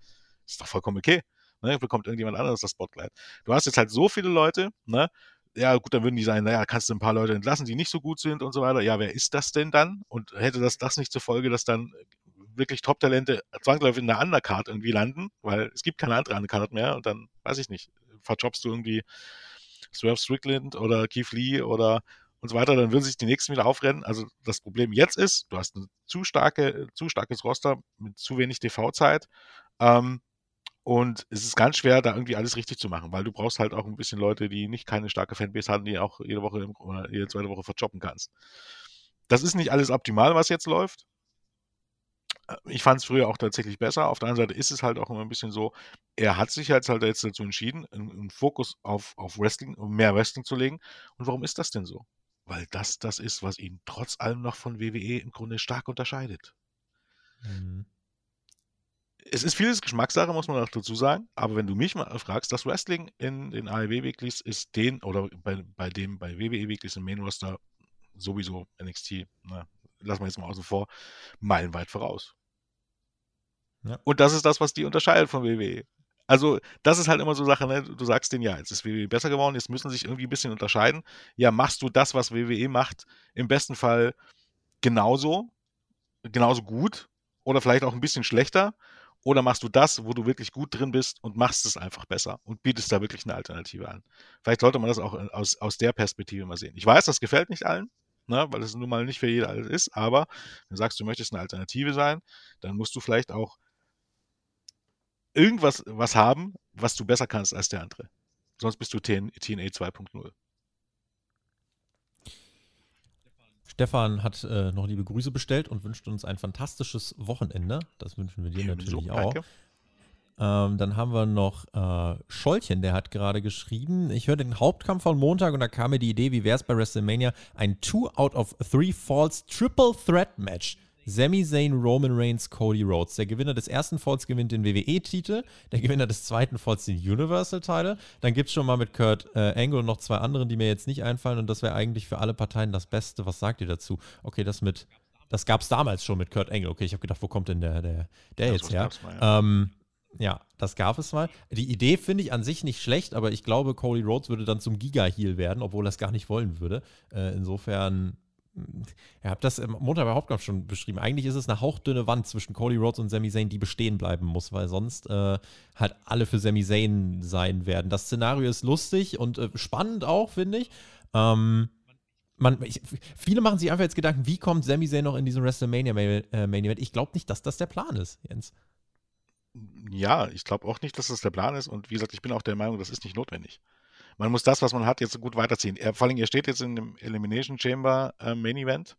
B: ist doch vollkommen okay. Ne? Bekommt irgendjemand anderes das Spotlight. Du hast jetzt halt so viele Leute, ne? ja gut, dann würden die sagen, naja, kannst du ein paar Leute entlassen, die nicht so gut sind und so weiter. Ja, wer ist das denn dann? Und hätte das das nicht zur Folge, dass dann wirklich Top-Talente zwangsläufig in der Undercard irgendwie landen, weil es gibt keine andere Undercard mehr und dann, weiß ich nicht, verjobst du irgendwie Swerve Strickland oder Keith Lee oder und so weiter, dann würden sich die nächsten wieder aufrennen. Also das Problem jetzt ist, du hast ein zu starke, zu starkes Roster mit zu wenig TV-Zeit. Ähm, und es ist ganz schwer, da irgendwie alles richtig zu machen, weil du brauchst halt auch ein bisschen Leute, die nicht keine starke Fanbase haben, die auch jede Woche oder jede zweite Woche verjoppen kannst. Das ist nicht alles optimal, was jetzt läuft ich fand es früher auch tatsächlich besser. Auf der anderen Seite ist es halt auch immer ein bisschen so, er hat sich halt, halt jetzt dazu entschieden, einen, Fokus auf, auf Wrestling, mehr Wrestling zu legen. Und warum ist das denn so? weil das das ist, was ihn trotz allem noch von WWE im Grunde stark unterscheidet. Mhm. Es ist vieles Geschmackssache, muss man auch dazu sagen, aber wenn du mich mal fragst, das Wrestling in den AEW Weeklies ist den, oder bei, bei dem bei WWE Weeklies im Main Roster sowieso NXT, na, lassen wir jetzt mal außen vor, meilenweit voraus. Und das ist das, was die unterscheidet von WWE. Also, das ist halt immer so Sache, ne? du sagst denen, ja, jetzt ist WWE besser geworden, jetzt müssen sie sich irgendwie ein bisschen unterscheiden. Ja, machst du das, was WWE macht, im besten Fall genauso, genauso gut oder vielleicht auch ein bisschen schlechter oder machst du das, wo du wirklich gut drin bist und machst es einfach besser und bietest da wirklich eine Alternative an. Vielleicht sollte man das auch aus, aus der Perspektive mal sehen. Ich weiß, das gefällt nicht allen, ne, weil es nun mal nicht für jeder alles ist, aber wenn du sagst, du möchtest eine Alternative sein, dann musst du vielleicht auch irgendwas was haben, was du besser kannst als der andere. Sonst bist du TN, TNA 2.0.
A: Stefan hat äh, noch liebe Grüße bestellt und wünscht uns ein fantastisches Wochenende. Das wünschen wir dir ja, natürlich so, auch. Ähm, dann haben wir noch äh, Scholchen, der hat gerade geschrieben, ich höre den Hauptkampf von Montag und da kam mir die Idee, wie wäre es bei WrestleMania, ein Two out of Three Falls Triple Threat Match Sami Zayn, Roman Reigns, Cody Rhodes. Der Gewinner des ersten Falls gewinnt den WWE-Titel, der Gewinner des zweiten Falls den Universal-Title. Dann gibt es schon mal mit Kurt äh, Angle und noch zwei anderen, die mir jetzt nicht einfallen und das wäre eigentlich für alle Parteien das Beste. Was sagt ihr dazu? Okay, das mit, das gab es damals schon mit Kurt Angle. Okay, ich habe gedacht, wo kommt denn der, der, der jetzt her? Mal, ja. Ähm, ja, das gab es mal. Die Idee finde ich an sich nicht schlecht, aber ich glaube, Cody Rhodes würde dann zum Giga-Heal werden, obwohl er es gar nicht wollen würde. Äh, insofern Ihr habt das im Montag bei Hauptkampf schon beschrieben. Eigentlich ist es eine hauchdünne Wand zwischen Cody Rhodes und Sami Zayn, die bestehen bleiben muss, weil sonst äh, halt alle für Sami Zayn sein werden. Das Szenario ist lustig und äh, spannend auch, finde ich. Ähm, man, ich, viele machen sich einfach jetzt Gedanken, wie kommt Sami Zayn noch in diesen WrestleMania äh? Ich glaube nicht, dass das der Plan ist, Jens.
B: Ja, ich glaube auch nicht, dass das der Plan ist. Und wie gesagt, ich bin auch der Meinung, das ist nicht notwendig man muss das, was man hat, jetzt gut weiterziehen. Er, vor allem, er steht jetzt in dem Elimination Chamber äh, Main Event.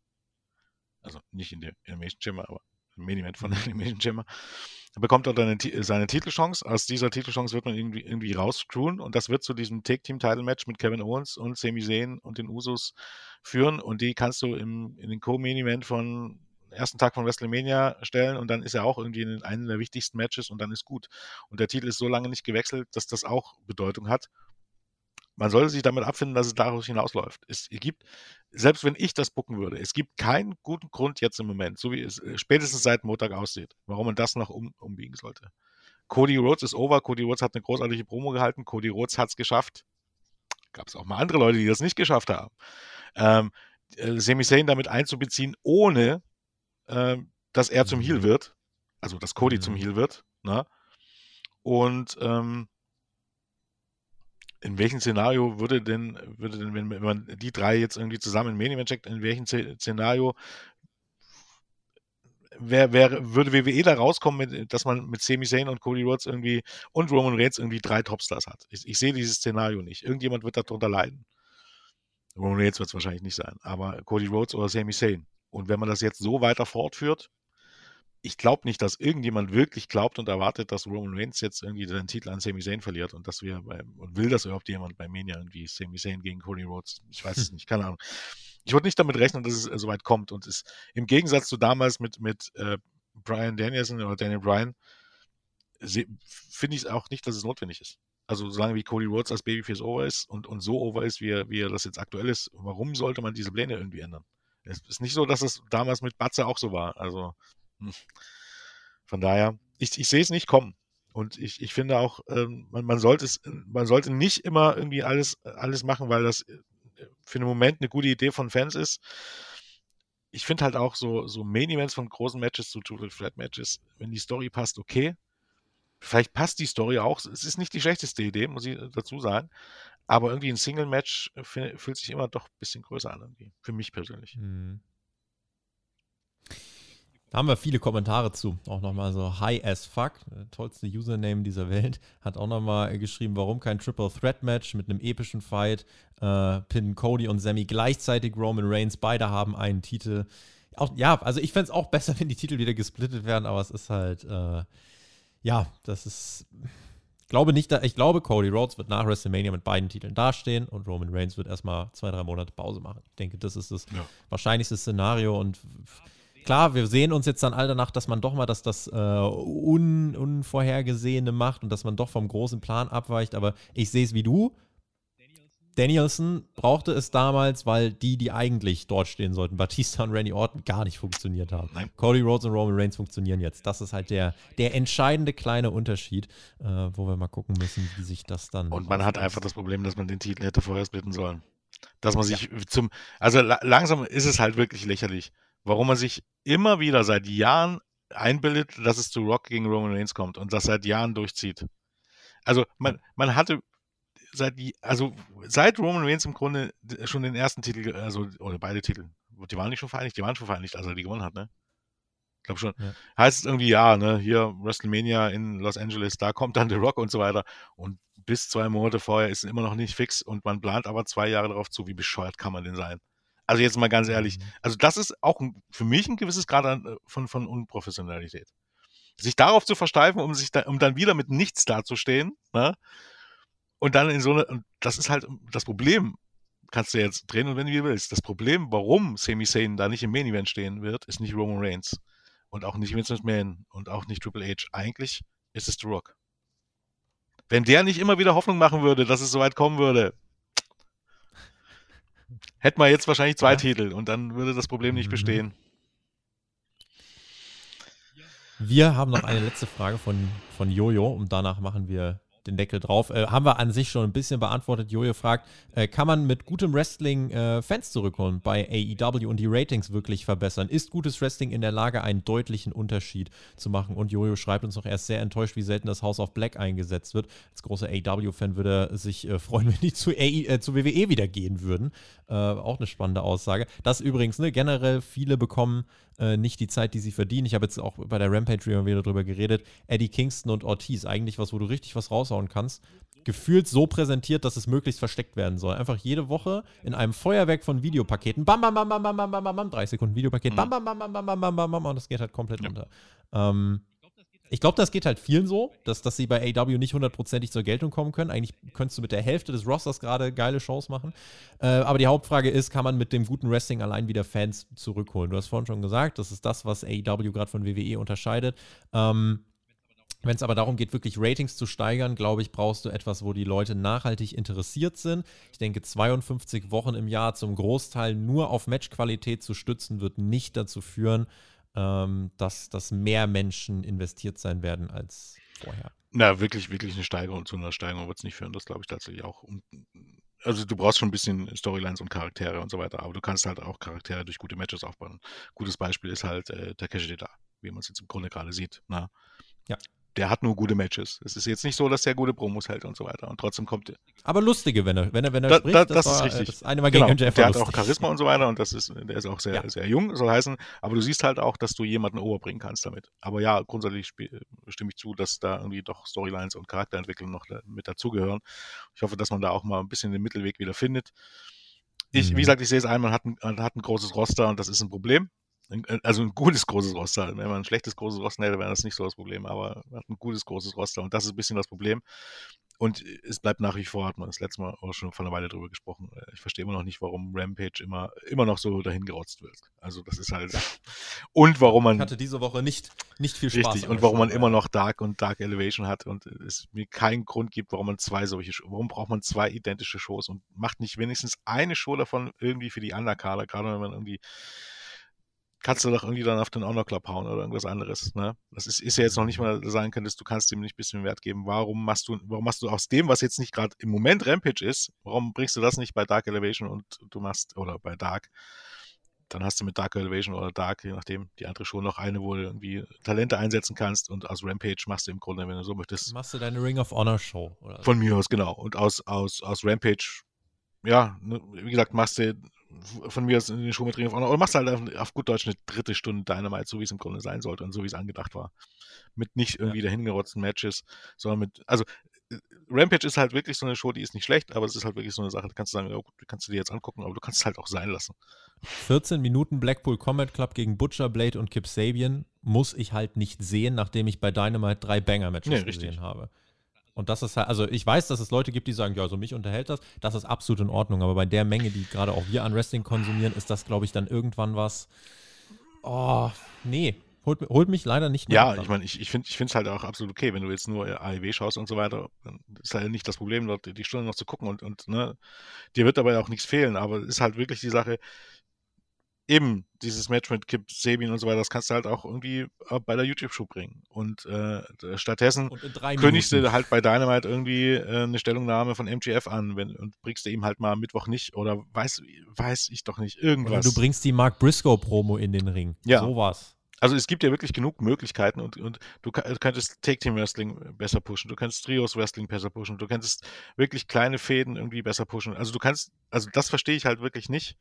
B: Also nicht in der Elimination Chamber, aber im Main Event von der mhm. Elimination Chamber. Er bekommt dort eine, seine Titelchance. Aus dieser Titelchance wird man irgendwie, irgendwie rausscrewen und das wird zu diesem Take-Team-Title-Match mit Kevin Owens und Sami Zayn und den Usos führen und die kannst du im, in den Co-Main-Event von ersten Tag von WrestleMania stellen und dann ist er auch irgendwie in einem der wichtigsten Matches und dann ist gut. Und der Titel ist so lange nicht gewechselt, dass das auch Bedeutung hat man sollte sich damit abfinden, dass es daraus hinausläuft. Es gibt, selbst wenn ich das bucken würde, es gibt keinen guten Grund jetzt im Moment, so wie es äh, spätestens seit Montag aussieht, warum man das noch um, umbiegen sollte. Cody Rhodes ist over. Cody Rhodes hat eine großartige Promo gehalten. Cody Rhodes hat es geschafft. Gab es auch mal andere Leute, die das nicht geschafft haben. Ähm, äh, Sami Zayn damit einzubeziehen, ohne äh, dass er zum Heal mhm. wird. Also, dass Cody mhm. zum Heal wird. Ne? Und ähm, in welchem Szenario würde denn, würde denn, wenn, man die drei jetzt irgendwie zusammen in Main checkt, in welchem Szenario wär, wär, würde WWE da rauskommen, mit, dass man mit Sami Zayn und Cody Rhodes irgendwie und Roman Reigns irgendwie drei Topstars hat? Ich, ich sehe dieses Szenario nicht. Irgendjemand wird darunter leiden. Roman Reigns wird es wahrscheinlich nicht sein, aber Cody Rhodes oder Sami Zayn. Und wenn man das jetzt so weiter fortführt, ich glaube nicht, dass irgendjemand wirklich glaubt und erwartet, dass Roman Reigns jetzt irgendwie den Titel an Sami Zayn verliert und dass wir bei, und will das überhaupt jemand bei Mania irgendwie Sami Zayn gegen Cody Rhodes. Ich weiß es hm. nicht, keine Ahnung. Ich würde nicht damit rechnen, dass es äh, so weit kommt und es im Gegensatz zu damals mit mit äh, Brian Danielson oder Daniel Bryan finde ich auch nicht, dass es notwendig ist. Also solange wie Cody Rhodes als Babyface over ist und, und so over ist, wie er, wie er das jetzt aktuell ist, warum sollte man diese Pläne irgendwie ändern? Es ist nicht so, dass es damals mit Batze auch so war. Also. Von daher, ich, ich sehe es nicht kommen. Und ich, ich finde auch, ähm, man, man, sollte es, man sollte nicht immer irgendwie alles, alles machen, weil das äh, für den Moment eine gute Idee von Fans ist. Ich finde halt auch so, so Main Events von großen Matches zu Total Flat Matches, wenn die Story passt, okay. Vielleicht passt die Story auch. Es ist nicht die schlechteste Idee, muss ich dazu sagen. Aber irgendwie ein Single-Match fühlt sich immer doch ein bisschen größer an, irgendwie. Für mich persönlich. Mhm.
A: Da haben wir viele Kommentare zu. Auch nochmal so High as fuck, tollste Username dieser Welt, hat auch nochmal geschrieben, warum kein Triple Threat Match mit einem epischen Fight. Äh, Pin Cody und Sammy gleichzeitig Roman Reigns, beide haben einen Titel. Auch, ja, also ich fände es auch besser, [LAUGHS] wenn die Titel wieder gesplittet werden, aber es ist halt, äh, ja, das ist glaube nicht, ich glaube, Cody Rhodes wird nach WrestleMania mit beiden Titeln dastehen und Roman Reigns wird erstmal zwei, drei Monate Pause machen. Ich denke, das ist das ja. wahrscheinlichste Szenario und klar, wir sehen uns jetzt dann all danach, dass man doch mal das, das äh, Un Unvorhergesehene macht und dass man doch vom großen Plan abweicht, aber ich sehe es wie du. Danielson brauchte es damals, weil die, die eigentlich dort stehen sollten, Batista und Randy Orton, gar nicht funktioniert haben. Nein. Cody Rhodes und Roman Reigns funktionieren jetzt. Das ist halt der, der entscheidende kleine Unterschied, äh, wo wir mal gucken müssen, wie sich das dann.
B: Und man hat einfach das Problem, dass man den Titel hätte vorher splitten sollen. Dass man sich ja. zum. Also la langsam ist es halt wirklich lächerlich, warum man sich immer wieder seit Jahren einbildet, dass es zu Rock gegen Roman Reigns kommt und das seit Jahren durchzieht. Also man, man hatte seit also seit Roman Reigns im Grunde schon den ersten Titel, also oder beide Titel, die waren nicht schon vereinigt, die waren schon vereinigt, als er die gewonnen hat, ne? Ich glaube schon. Ja. Heißt es irgendwie, ja, ne, hier WrestleMania in Los Angeles, da kommt dann The Rock und so weiter. Und bis zwei Monate vorher ist es immer noch nicht fix und man plant aber zwei Jahre darauf zu. Wie bescheuert kann man denn sein? Also jetzt mal ganz ehrlich, mhm. also das ist auch für mich ein gewisses Grad äh, von, von Unprofessionalität. Sich darauf zu versteifen, um sich da, um dann wieder mit nichts dazustehen, ne? Und dann in so eine, das ist halt das Problem, kannst du jetzt drehen und wenn du willst. Das Problem, warum Sami Zayn da nicht im Main Event stehen wird, ist nicht Roman Reigns und auch nicht Vince McMahon und auch nicht Triple H. Eigentlich ist es The Rock. Wenn der nicht immer wieder Hoffnung machen würde, dass es so weit kommen würde, hätten wir jetzt wahrscheinlich zwei ja. Titel und dann würde das Problem nicht mhm. bestehen.
A: Wir haben noch eine letzte Frage von, von Jojo und danach machen wir den Deckel drauf. Äh, haben wir an sich schon ein bisschen beantwortet. Jojo fragt, äh, kann man mit gutem Wrestling äh, Fans zurückholen bei AEW und die Ratings wirklich verbessern? Ist gutes Wrestling in der Lage, einen deutlichen Unterschied zu machen? Und Jojo schreibt uns noch, er ist sehr enttäuscht, wie selten das House of Black eingesetzt wird. Als großer AEW-Fan würde er sich äh, freuen, [LAUGHS] wenn die zu, AE, äh, zu WWE wieder gehen würden. Äh, auch eine spannende Aussage. Das übrigens, ne, generell viele bekommen nicht die Zeit, die sie verdienen. Ich habe jetzt auch bei der Rampage wieder drüber geredet. Eddie Kingston und Ortiz, eigentlich was, wo du richtig was raushauen kannst. Gefühlt so präsentiert, dass es möglichst versteckt werden soll. Einfach jede Woche in einem Feuerwerk von Videopaketen. Bam, bam, bam, bam, bam, bam, bam, bam, drei Sekunden Videopaket. Bam, bam, bam, bam, bam, bam, bam, bam, bam, und das geht halt komplett ja. runter. Ähm, ich glaube, das geht halt vielen so, dass, dass sie bei AW nicht hundertprozentig zur Geltung kommen können. Eigentlich könntest du mit der Hälfte des Rosters gerade geile Shows machen. Äh, aber die Hauptfrage ist, kann man mit dem guten Wrestling allein wieder Fans zurückholen? Du hast vorhin schon gesagt, das ist das, was AW gerade von WWE unterscheidet. Ähm, wenn es aber darum geht, wirklich Ratings zu steigern, glaube ich, brauchst du etwas, wo die Leute nachhaltig interessiert sind. Ich denke, 52 Wochen im Jahr zum Großteil nur auf Matchqualität zu stützen, wird nicht dazu führen, ähm, dass, dass mehr Menschen investiert sein werden als vorher.
B: Na, wirklich, wirklich eine Steigerung. Zu einer Steigerung wird es nicht führen. Das glaube ich tatsächlich auch. also du brauchst schon ein bisschen Storylines und Charaktere und so weiter, aber du kannst halt auch Charaktere durch gute Matches aufbauen. Gutes Beispiel ist halt äh, Takeshi da, wie man es jetzt im Grunde gerade sieht. Na? Ne?
A: Ja
B: der hat nur gute Matches. Es ist jetzt nicht so, dass der gute Promos hält und so weiter. Und trotzdem kommt.
A: Aber lustige, wenn er, wenn er, wenn er
B: da,
A: spricht.
B: Da, das, das war, ist richtig. Das
A: eine Mal gegen
B: genau. Der hat auch Charisma und so weiter und das ist, der ist auch sehr, ja. sehr jung, soll heißen. Aber du siehst halt auch, dass du jemanden overbringen kannst damit. Aber ja, grundsätzlich stimme ich zu, dass da irgendwie doch Storylines und Charakterentwicklung noch mit dazugehören. Ich hoffe, dass man da auch mal ein bisschen den Mittelweg wieder findet. Ich, mhm. wie gesagt, ich sehe es ein, man hat ein, man hat ein großes Roster und das ist ein Problem. Äh, also ein gutes großes Roster. Wenn man ein schlechtes großes Roster hätte, wäre das nicht so das Problem, aber man hat ein gutes großes Roster und das ist ein bisschen das Problem. Und es bleibt nach wie vor, hat man das letzte Mal auch schon vor einer Weile drüber gesprochen. Äh, ich verstehe immer noch nicht, warum Rampage immer, immer noch so dahin gerotzt wird. Also das ist halt. [LAUGHS] Und warum man. Ich
A: hatte diese Woche nicht, nicht viel Spaß.
B: Richtig, und warum man immer noch Dark und Dark Elevation hat und es mir keinen Grund gibt, warum man zwei solche, warum braucht man zwei identische Shows und macht nicht wenigstens eine Show davon irgendwie für die Underkader, gerade wenn man irgendwie kannst du doch irgendwie dann auf den Honor Club hauen oder irgendwas anderes. Ne? Das ist, ist ja jetzt noch nicht mal sagen könntest, du kannst dem nicht ein bisschen Wert geben. Warum machst du, warum machst du aus dem, was jetzt nicht gerade im Moment Rampage ist, warum bringst du das nicht bei Dark Elevation und du machst, oder bei Dark, dann hast du mit Dark Elevation oder Dark, je nachdem, die andere schon noch eine, wo du irgendwie Talente einsetzen kannst und aus Rampage machst du im Grunde, wenn du so möchtest.
A: Machst du deine Ring of Honor Show,
B: oder? Von mir aus, genau. Und aus, aus, aus Rampage, ja, ne, wie gesagt, machst du von mir aus in den Show mit Ring of Honor. Oder machst halt auf, gut Deutsch eine dritte Stunde Dynamite, so wie es im Grunde sein sollte und so wie es angedacht war. Mit nicht irgendwie ja. dahingerotzten Matches, sondern mit, also äh, Rampage ist halt wirklich so eine Show, die ist nicht schlecht, aber es ist halt wirklich so eine Sache, da kannst du sagen, oh, kannst du dir jetzt angucken, aber du kannst es halt auch sein lassen.
A: 14 Minuten Blackpool Combat Club gegen Butcher Blade und Kip Sabian muss ich halt nicht sehen, nachdem ich bei Dynamite drei Banger-Matches nee, gesehen habe. Und das ist halt, also ich weiß, dass es Leute gibt, die sagen, ja, so mich unterhält das. Das ist absolut in Ordnung. Aber bei der Menge, die gerade auch wir an Wrestling konsumieren, ist das, glaube ich, dann irgendwann was. Oh, nee. Holt, holt mich leider nicht
B: mehr. Ja, ich meine, ich, ich finde es halt auch absolut okay, wenn du jetzt nur AEW schaust und so weiter, dann ist halt nicht das Problem, dort die Stunde noch zu gucken und, und ne, dir wird dabei auch nichts fehlen. Aber es ist halt wirklich die Sache, eben dieses Match mit Kip Sabin und so weiter, das kannst du halt auch irgendwie äh, bei der YouTube-Show bringen. Und äh, stattdessen und kündigst du halt bei Dynamite irgendwie äh, eine Stellungnahme von MGF an wenn, und bringst du ihm halt mal Mittwoch nicht oder weiß, weiß ich doch nicht, irgendwas. Oder
A: du bringst die Mark Briscoe-Promo in den Ring.
B: Ja. Sowas. Also es gibt ja wirklich genug Möglichkeiten und, und du könntest Take-Team-Wrestling besser pushen, du könntest Trios-Wrestling besser pushen, du könntest wirklich kleine Fäden irgendwie besser pushen. Also du kannst, also das verstehe ich halt wirklich nicht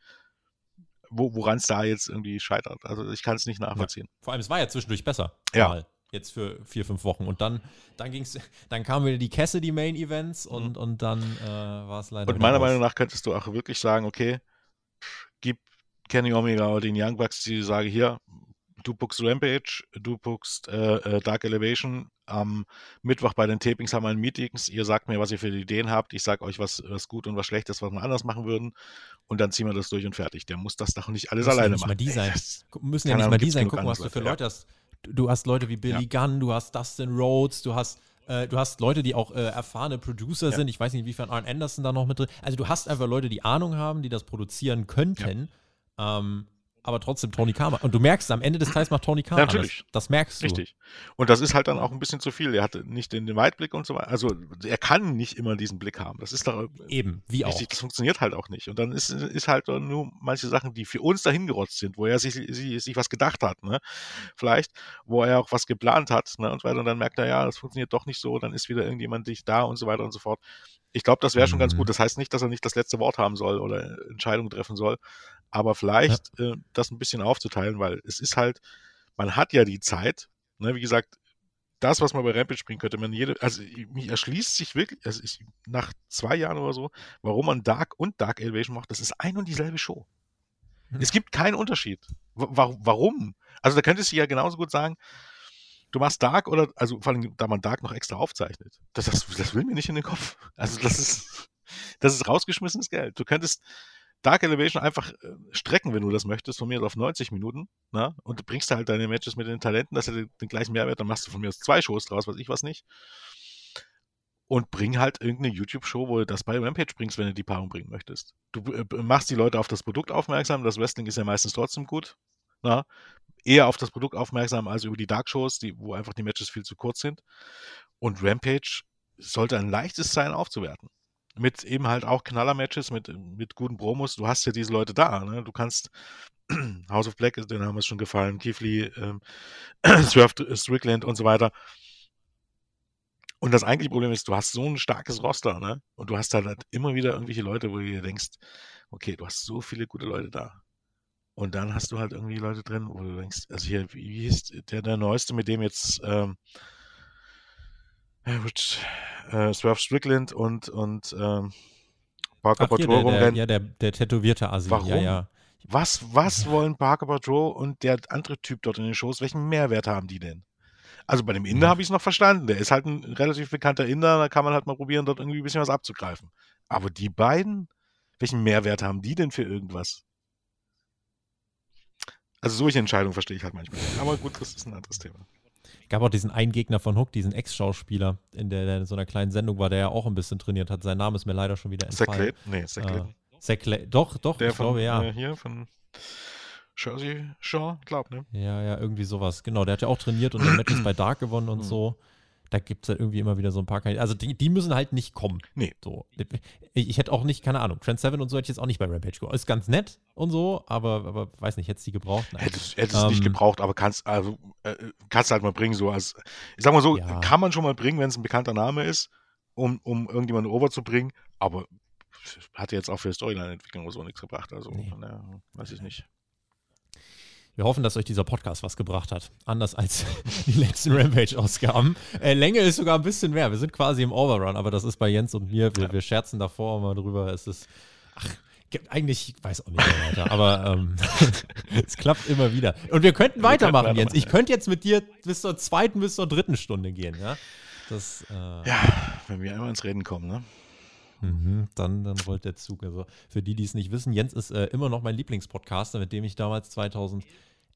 B: wo, woran es da jetzt irgendwie scheitert. Also ich kann es nicht nachvollziehen. Ja.
A: Vor allem, es war ja zwischendurch besser.
B: Ja. Mal.
A: Jetzt für vier, fünf Wochen. Und dann, dann ging's, dann kamen wieder die Cassidy Main Events und, mhm. und dann äh, war es leider.
B: Und meiner Meinung nach könntest du auch wirklich sagen, okay, gib Kenny Omega oder den Young Bucks die sage hier, du bookst Rampage, du bookst äh, äh, Dark Elevation. Am Mittwoch bei den Tapings haben wir ein Meetings. Ihr sagt mir, was ihr für Ideen habt. Ich sage euch, was, was gut und was schlecht ist, was wir anders machen würden. Und dann ziehen wir das durch und fertig. Der muss das doch nicht alles
A: müssen
B: alleine
A: ja nicht
B: machen. Mal
A: die sein. müssen ja nicht Ahnung, mal die sein. Gucken, was du für Leute hast. Du hast Leute wie Billy ja. Gunn, du hast Dustin Rhodes, du hast äh, du hast Leute, die auch äh, erfahrene Producer ja. sind. Ich weiß nicht, inwiefern Arn Anderson da noch mit drin. Also du hast einfach Leute, die Ahnung haben, die das produzieren könnten. Ja. Ähm, aber trotzdem Tony Khan. Und du merkst, am Ende des Tages macht Tony Khan
B: ja, natürlich.
A: Das, das merkst du.
B: Richtig. Und das ist halt dann auch ein bisschen zu viel. Er hatte nicht den, Weitblick und so weiter. Also er kann nicht immer diesen Blick haben. Das ist doch
A: eben wie richtig. auch.
B: Das funktioniert halt auch nicht. Und dann ist, ist halt nur manche Sachen, die für uns dahin gerotzt sind, wo er sich, sich, sich was gedacht hat, ne? Vielleicht, wo er auch was geplant hat, ne? Und so weiter. Und dann merkt er, ja, das funktioniert doch nicht so. Dann ist wieder irgendjemand dich da und so weiter und so fort. Ich glaube, das wäre schon mhm. ganz gut. Das heißt nicht, dass er nicht das letzte Wort haben soll oder Entscheidungen treffen soll aber vielleicht ja. äh, das ein bisschen aufzuteilen, weil es ist halt, man hat ja die Zeit, ne, wie gesagt, das, was man bei Rampage bringen könnte, man jede, also mich erschließt sich wirklich, also ich, nach zwei Jahren oder so, warum man Dark und Dark Elevation macht, das ist ein und dieselbe Show. Hm. Es gibt keinen Unterschied. W warum? Also da könntest du ja genauso gut sagen, du machst Dark oder, also vor allem, da man Dark noch extra aufzeichnet. Das, das, das will mir nicht in den Kopf. Also das ist, das ist rausgeschmissenes Geld. Du könntest, Dark Elevation einfach äh, strecken, wenn du das möchtest, von mir auf 90 Minuten, na? Ne? und du bringst halt deine Matches mit den Talenten, das hat den, gleichen Mehrwert, dann machst du von mir aus zwei Shows draus, was ich was nicht. Und bring halt irgendeine YouTube-Show, wo du das bei Rampage bringst, wenn du die Paarung bringen möchtest. Du äh, machst die Leute auf das Produkt aufmerksam, das Wrestling ist ja meistens trotzdem gut. Na? Ne? Eher auf das Produkt aufmerksam als über die Dark-Shows, die, wo einfach die Matches viel zu kurz sind. Und Rampage sollte ein leichtes sein aufzuwerten mit eben halt auch Knaller-Matches, mit, mit guten Promos. Du hast ja diese Leute da. Ne? Du kannst [CLEARS THROAT] House of Black, den haben wir schon gefallen, Lee, ähm, [CLEARS THROAT] Swerve Strickland und so weiter. Und das eigentliche Problem ist, du hast so ein starkes Roster, ne? Und du hast halt, halt immer wieder irgendwelche Leute, wo du dir denkst, okay, du hast so viele gute Leute da. Und dann hast du halt irgendwie Leute drin, wo du denkst, also hier, wie ist der, der Neueste, mit dem jetzt ähm, äh, Swerve Strickland und, und ähm,
A: Parker Ach, Patrol rumrennen. Ja, der, der tätowierte Asi.
B: Warum?
A: Ja, ja.
B: Was, was wollen Parker Patrol und der andere Typ dort in den Shows, welchen Mehrwert haben die denn? Also bei dem Inder mhm. habe ich es noch verstanden. Der ist halt ein relativ bekannter Inder, da kann man halt mal probieren, dort irgendwie ein bisschen was abzugreifen. Aber die beiden, welchen Mehrwert haben die denn für irgendwas? Also solche Entscheidungen verstehe ich halt manchmal. Aber gut, das ist ein anderes Thema
A: gab auch diesen einen Gegner von Hook, diesen Ex-Schauspieler, in der, der in so einer kleinen Sendung war, der ja auch ein bisschen trainiert hat. Sein Name ist mir leider schon wieder entfallen.
B: Zach Nee, Zach Äh,
A: Zach Doch, doch,
B: der ich von, glaube, ja. Äh, hier von Jersey Shaw, glaub, ne?
A: Ja, ja, irgendwie sowas. Genau, der hat ja auch trainiert und Matches bei Dark gewonnen und hm. so da gibt es halt irgendwie immer wieder so ein paar Kandidaten. Also die, die müssen halt nicht kommen.
B: Nee.
A: So. Ich, ich hätte auch nicht, keine Ahnung, Trend 7 und so hätte ich jetzt auch nicht bei Rampage geholt. Ist ganz nett und so, aber, aber weiß nicht, hättest du die gebraucht?
B: Nein. Hättest, hättest ähm, nicht gebraucht, aber kannst, also, äh, kannst halt mal bringen, so als, ich sag mal so, ja. kann man schon mal bringen, wenn es ein bekannter Name ist, um, um irgendjemanden overzubringen, aber hat jetzt auch für Storyline-Entwicklung oder so nichts gebracht. Also, nee. na, weiß ich nicht.
A: Wir hoffen, dass euch dieser Podcast was gebracht hat. Anders als [LAUGHS] die letzten Rampage-Ausgaben. Äh, Länge ist sogar ein bisschen mehr. Wir sind quasi im Overrun, aber das ist bei Jens und mir. Wir, wir scherzen davor mal drüber. Es ist. Ach, eigentlich, ich weiß auch nicht mehr weiter, aber ähm, [LAUGHS] es klappt immer wieder. Und wir könnten wir weitermachen, könnten Jens. Ich könnte jetzt mit dir bis zur zweiten, bis zur dritten Stunde gehen, ja? Das,
B: äh, ja, wenn wir einmal ins Reden kommen, ne?
A: Mhm, dann, dann rollt der Zug. Also für die, die es nicht wissen, Jens ist äh, immer noch mein Lieblingspodcaster, mit dem ich damals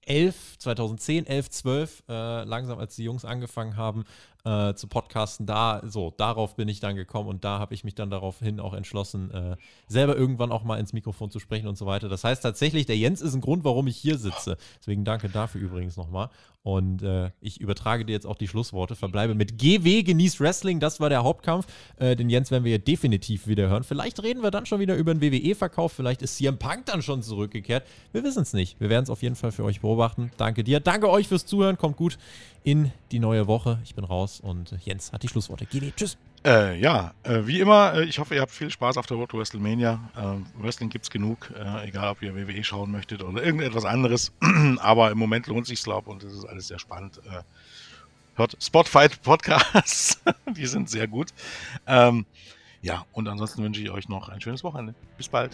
A: 2011, 2010, 11, 12, äh, langsam als die Jungs angefangen haben, äh, zu podcasten, da, so, darauf bin ich dann gekommen und da habe ich mich dann daraufhin auch entschlossen, äh, selber irgendwann auch mal ins Mikrofon zu sprechen und so weiter. Das heißt tatsächlich, der Jens ist ein Grund, warum ich hier sitze. Deswegen danke dafür übrigens nochmal. Und äh, ich übertrage dir jetzt auch die Schlussworte. Verbleibe mit GW, genießt Wrestling. Das war der Hauptkampf. Äh, den Jens werden wir ja definitiv wieder hören. Vielleicht reden wir dann schon wieder über den WWE-Verkauf. Vielleicht ist CM Punk dann schon zurückgekehrt. Wir wissen es nicht. Wir werden es auf jeden Fall für euch beobachten. Danke dir. Danke euch fürs Zuhören. Kommt gut in die neue Woche. Ich bin raus und Jens hat die Schlussworte. GW, tschüss.
B: Äh, ja, äh, wie immer, äh, ich hoffe, ihr habt viel Spaß auf der Road to WrestleMania. Äh, Wrestling gibt's genug, äh, egal ob ihr WWE schauen möchtet oder irgendetwas anderes. [CLEARS THROAT] Aber im Moment lohnt sich glaube und es ist alles sehr spannend. Äh, hört Spotfight Podcasts, [LAUGHS] die sind sehr gut. Ähm, ja, und ansonsten wünsche ich euch noch ein schönes Wochenende. Bis bald.